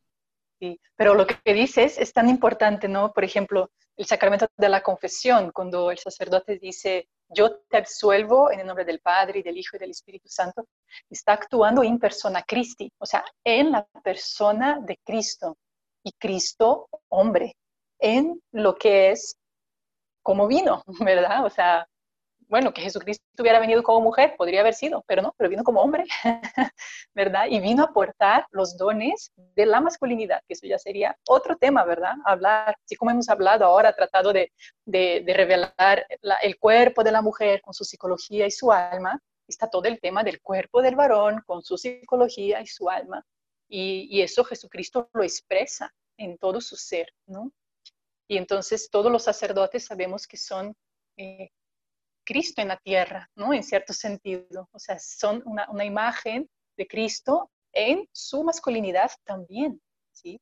Sí, pero lo que dices es tan importante, ¿no? Por ejemplo, el sacramento de la confesión, cuando el sacerdote dice, yo te absuelvo en el nombre del Padre y del Hijo y del Espíritu Santo, está actuando en persona Christi, o sea, en la persona de Cristo y Cristo hombre, en lo que es como vino, ¿verdad? O sea, bueno, que Jesucristo hubiera venido como mujer, podría haber sido, pero no, pero vino como hombre, ¿verdad? Y vino a aportar los dones de la masculinidad, que eso ya sería otro tema, ¿verdad? Hablar, así como hemos hablado ahora, tratado de, revelar el cuerpo de la mujer con su psicología y su alma, está todo el tema del cuerpo del varón con su psicología y su alma. Y eso Jesucristo lo expresa en todo su ser, ¿no? Y entonces todos los sacerdotes sabemos que son eh, Cristo en la tierra, ¿no? En cierto sentido. O sea, son una, una, imagen de Cristo en su masculinidad también, ¿sí?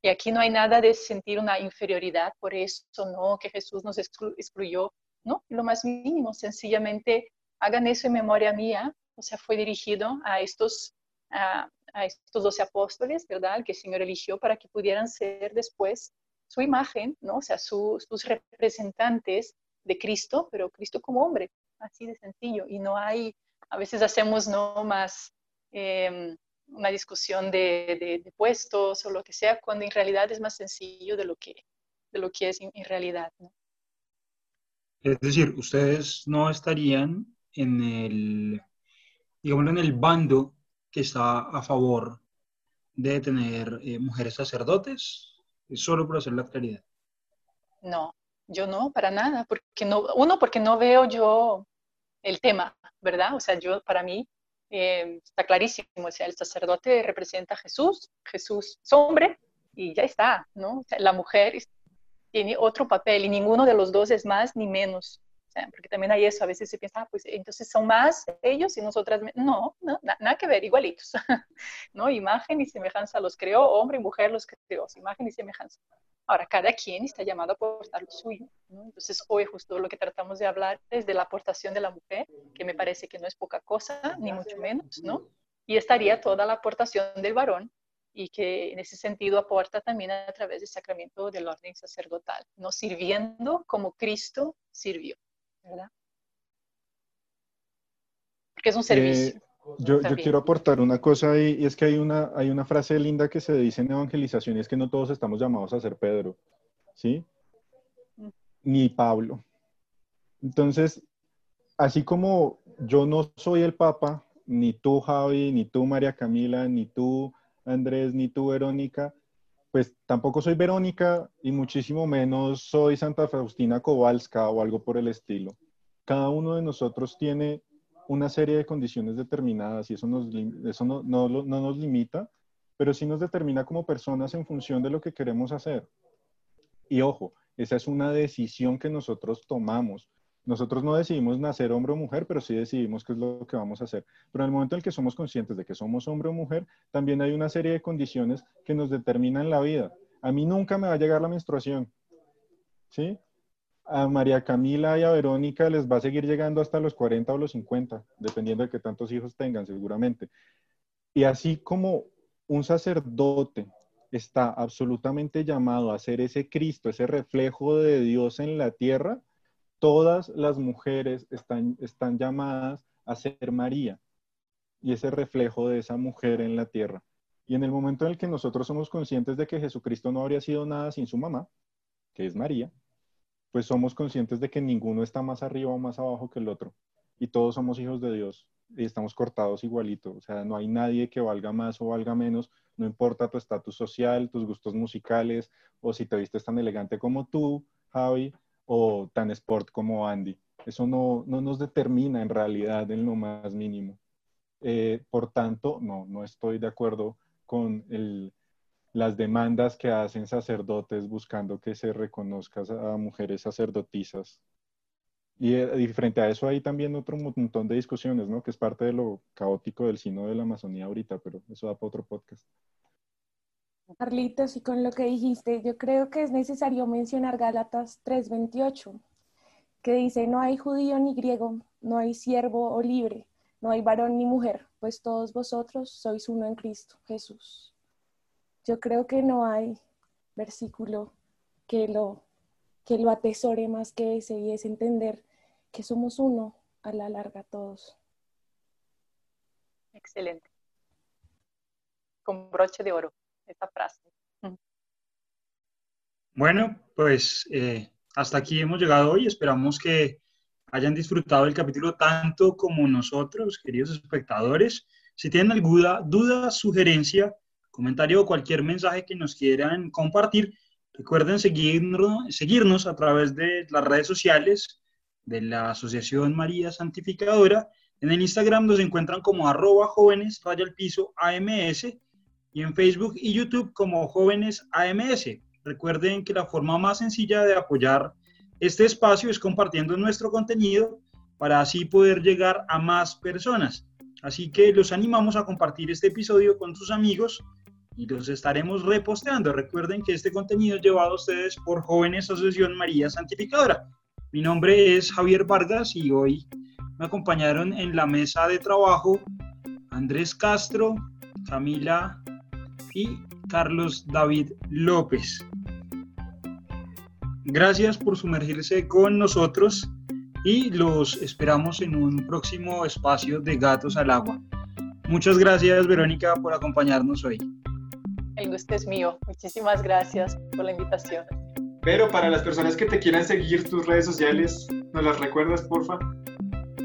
Y aquí no hay nada de sentir una inferioridad por eso, ¿no? Que Jesús nos excluyó, ¿no? Lo más mínimo, sencillamente hagan eso en memoria mía. O sea, fue dirigido a estos, a, a estos doce apóstoles, ¿verdad? Que el Señor eligió para que pudieran ser después su imagen, ¿no? O sea, sus representantes de Cristo, pero Cristo como hombre, así de sencillo. Y no hay, a veces hacemos no más em, una discusión de, puestos o lo que sea, cuando en realidad es más sencillo de lo que, de lo que es en, realidad. Es decir, ustedes no estarían en el, digamos, en el bando que está a favor de tener eh, mujeres sacerdotes, solo por hacer la claridad. No, yo no, para nada, porque no, uno, porque no veo yo el tema, ¿verdad? O sea, yo, para mí, eh, está clarísimo, o sea, el sacerdote representa a Jesús, Jesús es hombre y ya está, ¿no? La mujer tiene otro papel y ninguno de los dos es más ni menos porque también hay eso, a veces se piensa, ah, pues entonces son más ellos y nosotras, no, no nada que ver, igualitos, ¿no? Imagen y semejanza los creó, hombre y mujer los creó, imagen y semejanza. Ahora, cada quien está llamado a aportar lo suyo, ¿no? Entonces, hoy justo lo que tratamos de hablar es de la aportación de la mujer, que me parece que no es poca cosa, ni mucho menos, ¿no? Y estaría toda la aportación del varón, y que en ese sentido aporta también a través del sacramento del orden sacerdotal, no sirviendo como Cristo sirvió. ¿Verdad? Porque es un servicio. Eh, yo, yo, quiero aportar una cosa ahí, y es que hay una, hay una frase linda que se dice en evangelización, y es que no todos estamos llamados a ser Pedro, ¿sí? Mm. Ni Pablo. Entonces, así como yo no soy el Papa, ni tú Javi, ni tú María Camila, ni tú Andrés, ni tú Verónica, pues tampoco soy Verónica y muchísimo menos soy Santa Faustina Kowalska o algo por el estilo. Cada uno de nosotros tiene una serie de condiciones determinadas y eso, nos, eso no, no, no nos limita, pero sí nos determina como personas en función de lo que queremos hacer. Y ojo, esa es una decisión que nosotros tomamos. Nosotros no decidimos nacer hombre o mujer, pero sí decidimos qué es lo que vamos a hacer. Pero en el momento en el que somos conscientes de que somos hombre o mujer, también hay una serie de condiciones que nos determinan la vida. A mí nunca me va a llegar la menstruación. ¿Sí? A María Camila y a Verónica les va a seguir llegando hasta los 40 o los 50, dependiendo de qué tantos hijos tengan, seguramente. Y así como un sacerdote está absolutamente llamado a ser ese Cristo, ese reflejo de Dios en la tierra, todas las mujeres están, están llamadas a ser María y ese reflejo de esa mujer en la tierra. Y en el momento en el que nosotros somos conscientes de que Jesucristo no habría sido nada sin su mamá, que es María, pues somos conscientes de que ninguno está más arriba o más abajo que el otro. Y todos somos hijos de Dios y estamos cortados igualito. O sea, no hay nadie que valga más o valga menos, no importa tu estatus social, tus gustos musicales o si te vistes tan elegante como tú, Javi, o tan sport como Andy. Eso no, no nos determina en realidad en lo más mínimo. Eh, por tanto, no, no estoy de acuerdo con el, las demandas que hacen sacerdotes buscando que se reconozca a mujeres sacerdotisas. Y, eh, y, frente a eso hay también otro montón de discusiones, ¿no? Que es parte de lo caótico del sino de la Amazonía ahorita, pero eso da para otro podcast. Carlitos, y con lo que dijiste, yo creo que es necesario mencionar Gálatas 3:28, que dice, no hay judío ni griego, no hay siervo o libre, no hay varón ni mujer, pues todos vosotros sois uno en Cristo Jesús. Yo creo que no hay versículo que lo, que lo atesore más que ese y es entender que somos uno a la larga todos. Excelente. Con broche de oro esta frase. Bueno, pues eh, hasta aquí hemos llegado hoy. Esperamos que hayan disfrutado el capítulo tanto como nosotros, queridos espectadores. Si tienen alguna duda, sugerencia, comentario o cualquier mensaje que nos quieran compartir, recuerden seguirnos, a través de las redes sociales de la Asociación María Santificadora. En el Instagram nos encuentran como arroba jóvenes raya AMS y en Facebook y YouTube como Jóvenes AMS. Recuerden que la forma más sencilla de apoyar este espacio es compartiendo nuestro contenido para así poder llegar a más personas. Así que los animamos a compartir este episodio con sus amigos y los estaremos reposteando. Recuerden que este contenido es llevado a ustedes por Jóvenes Asociación María Santificadora. Mi nombre es Javier Vargas y hoy me acompañaron en la mesa de trabajo Andrés Castro, Camila y Carlos David López. Gracias por sumergirse con nosotros y los esperamos en un próximo espacio de Gatos al Agua. Muchas gracias, Verónica, por acompañarnos hoy. El gusto es mío. Muchísimas gracias por la invitación. Pero para las personas que te quieran seguir tus redes sociales, ¿nos las recuerdas, porfa?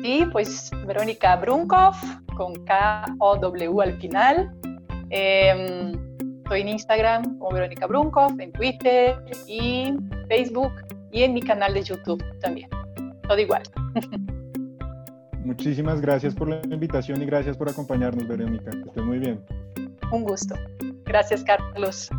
Sí, pues Verónica Brunkov, con K-O-W al final. Em, estoy en Instagram como Verónica Brunkov, en Twitter y Facebook y en mi canal de YouTube también. Todo igual. Muchísimas gracias por la invitación y gracias por acompañarnos, Verónica. Que estés muy bien. Un gusto. Gracias, Carlos.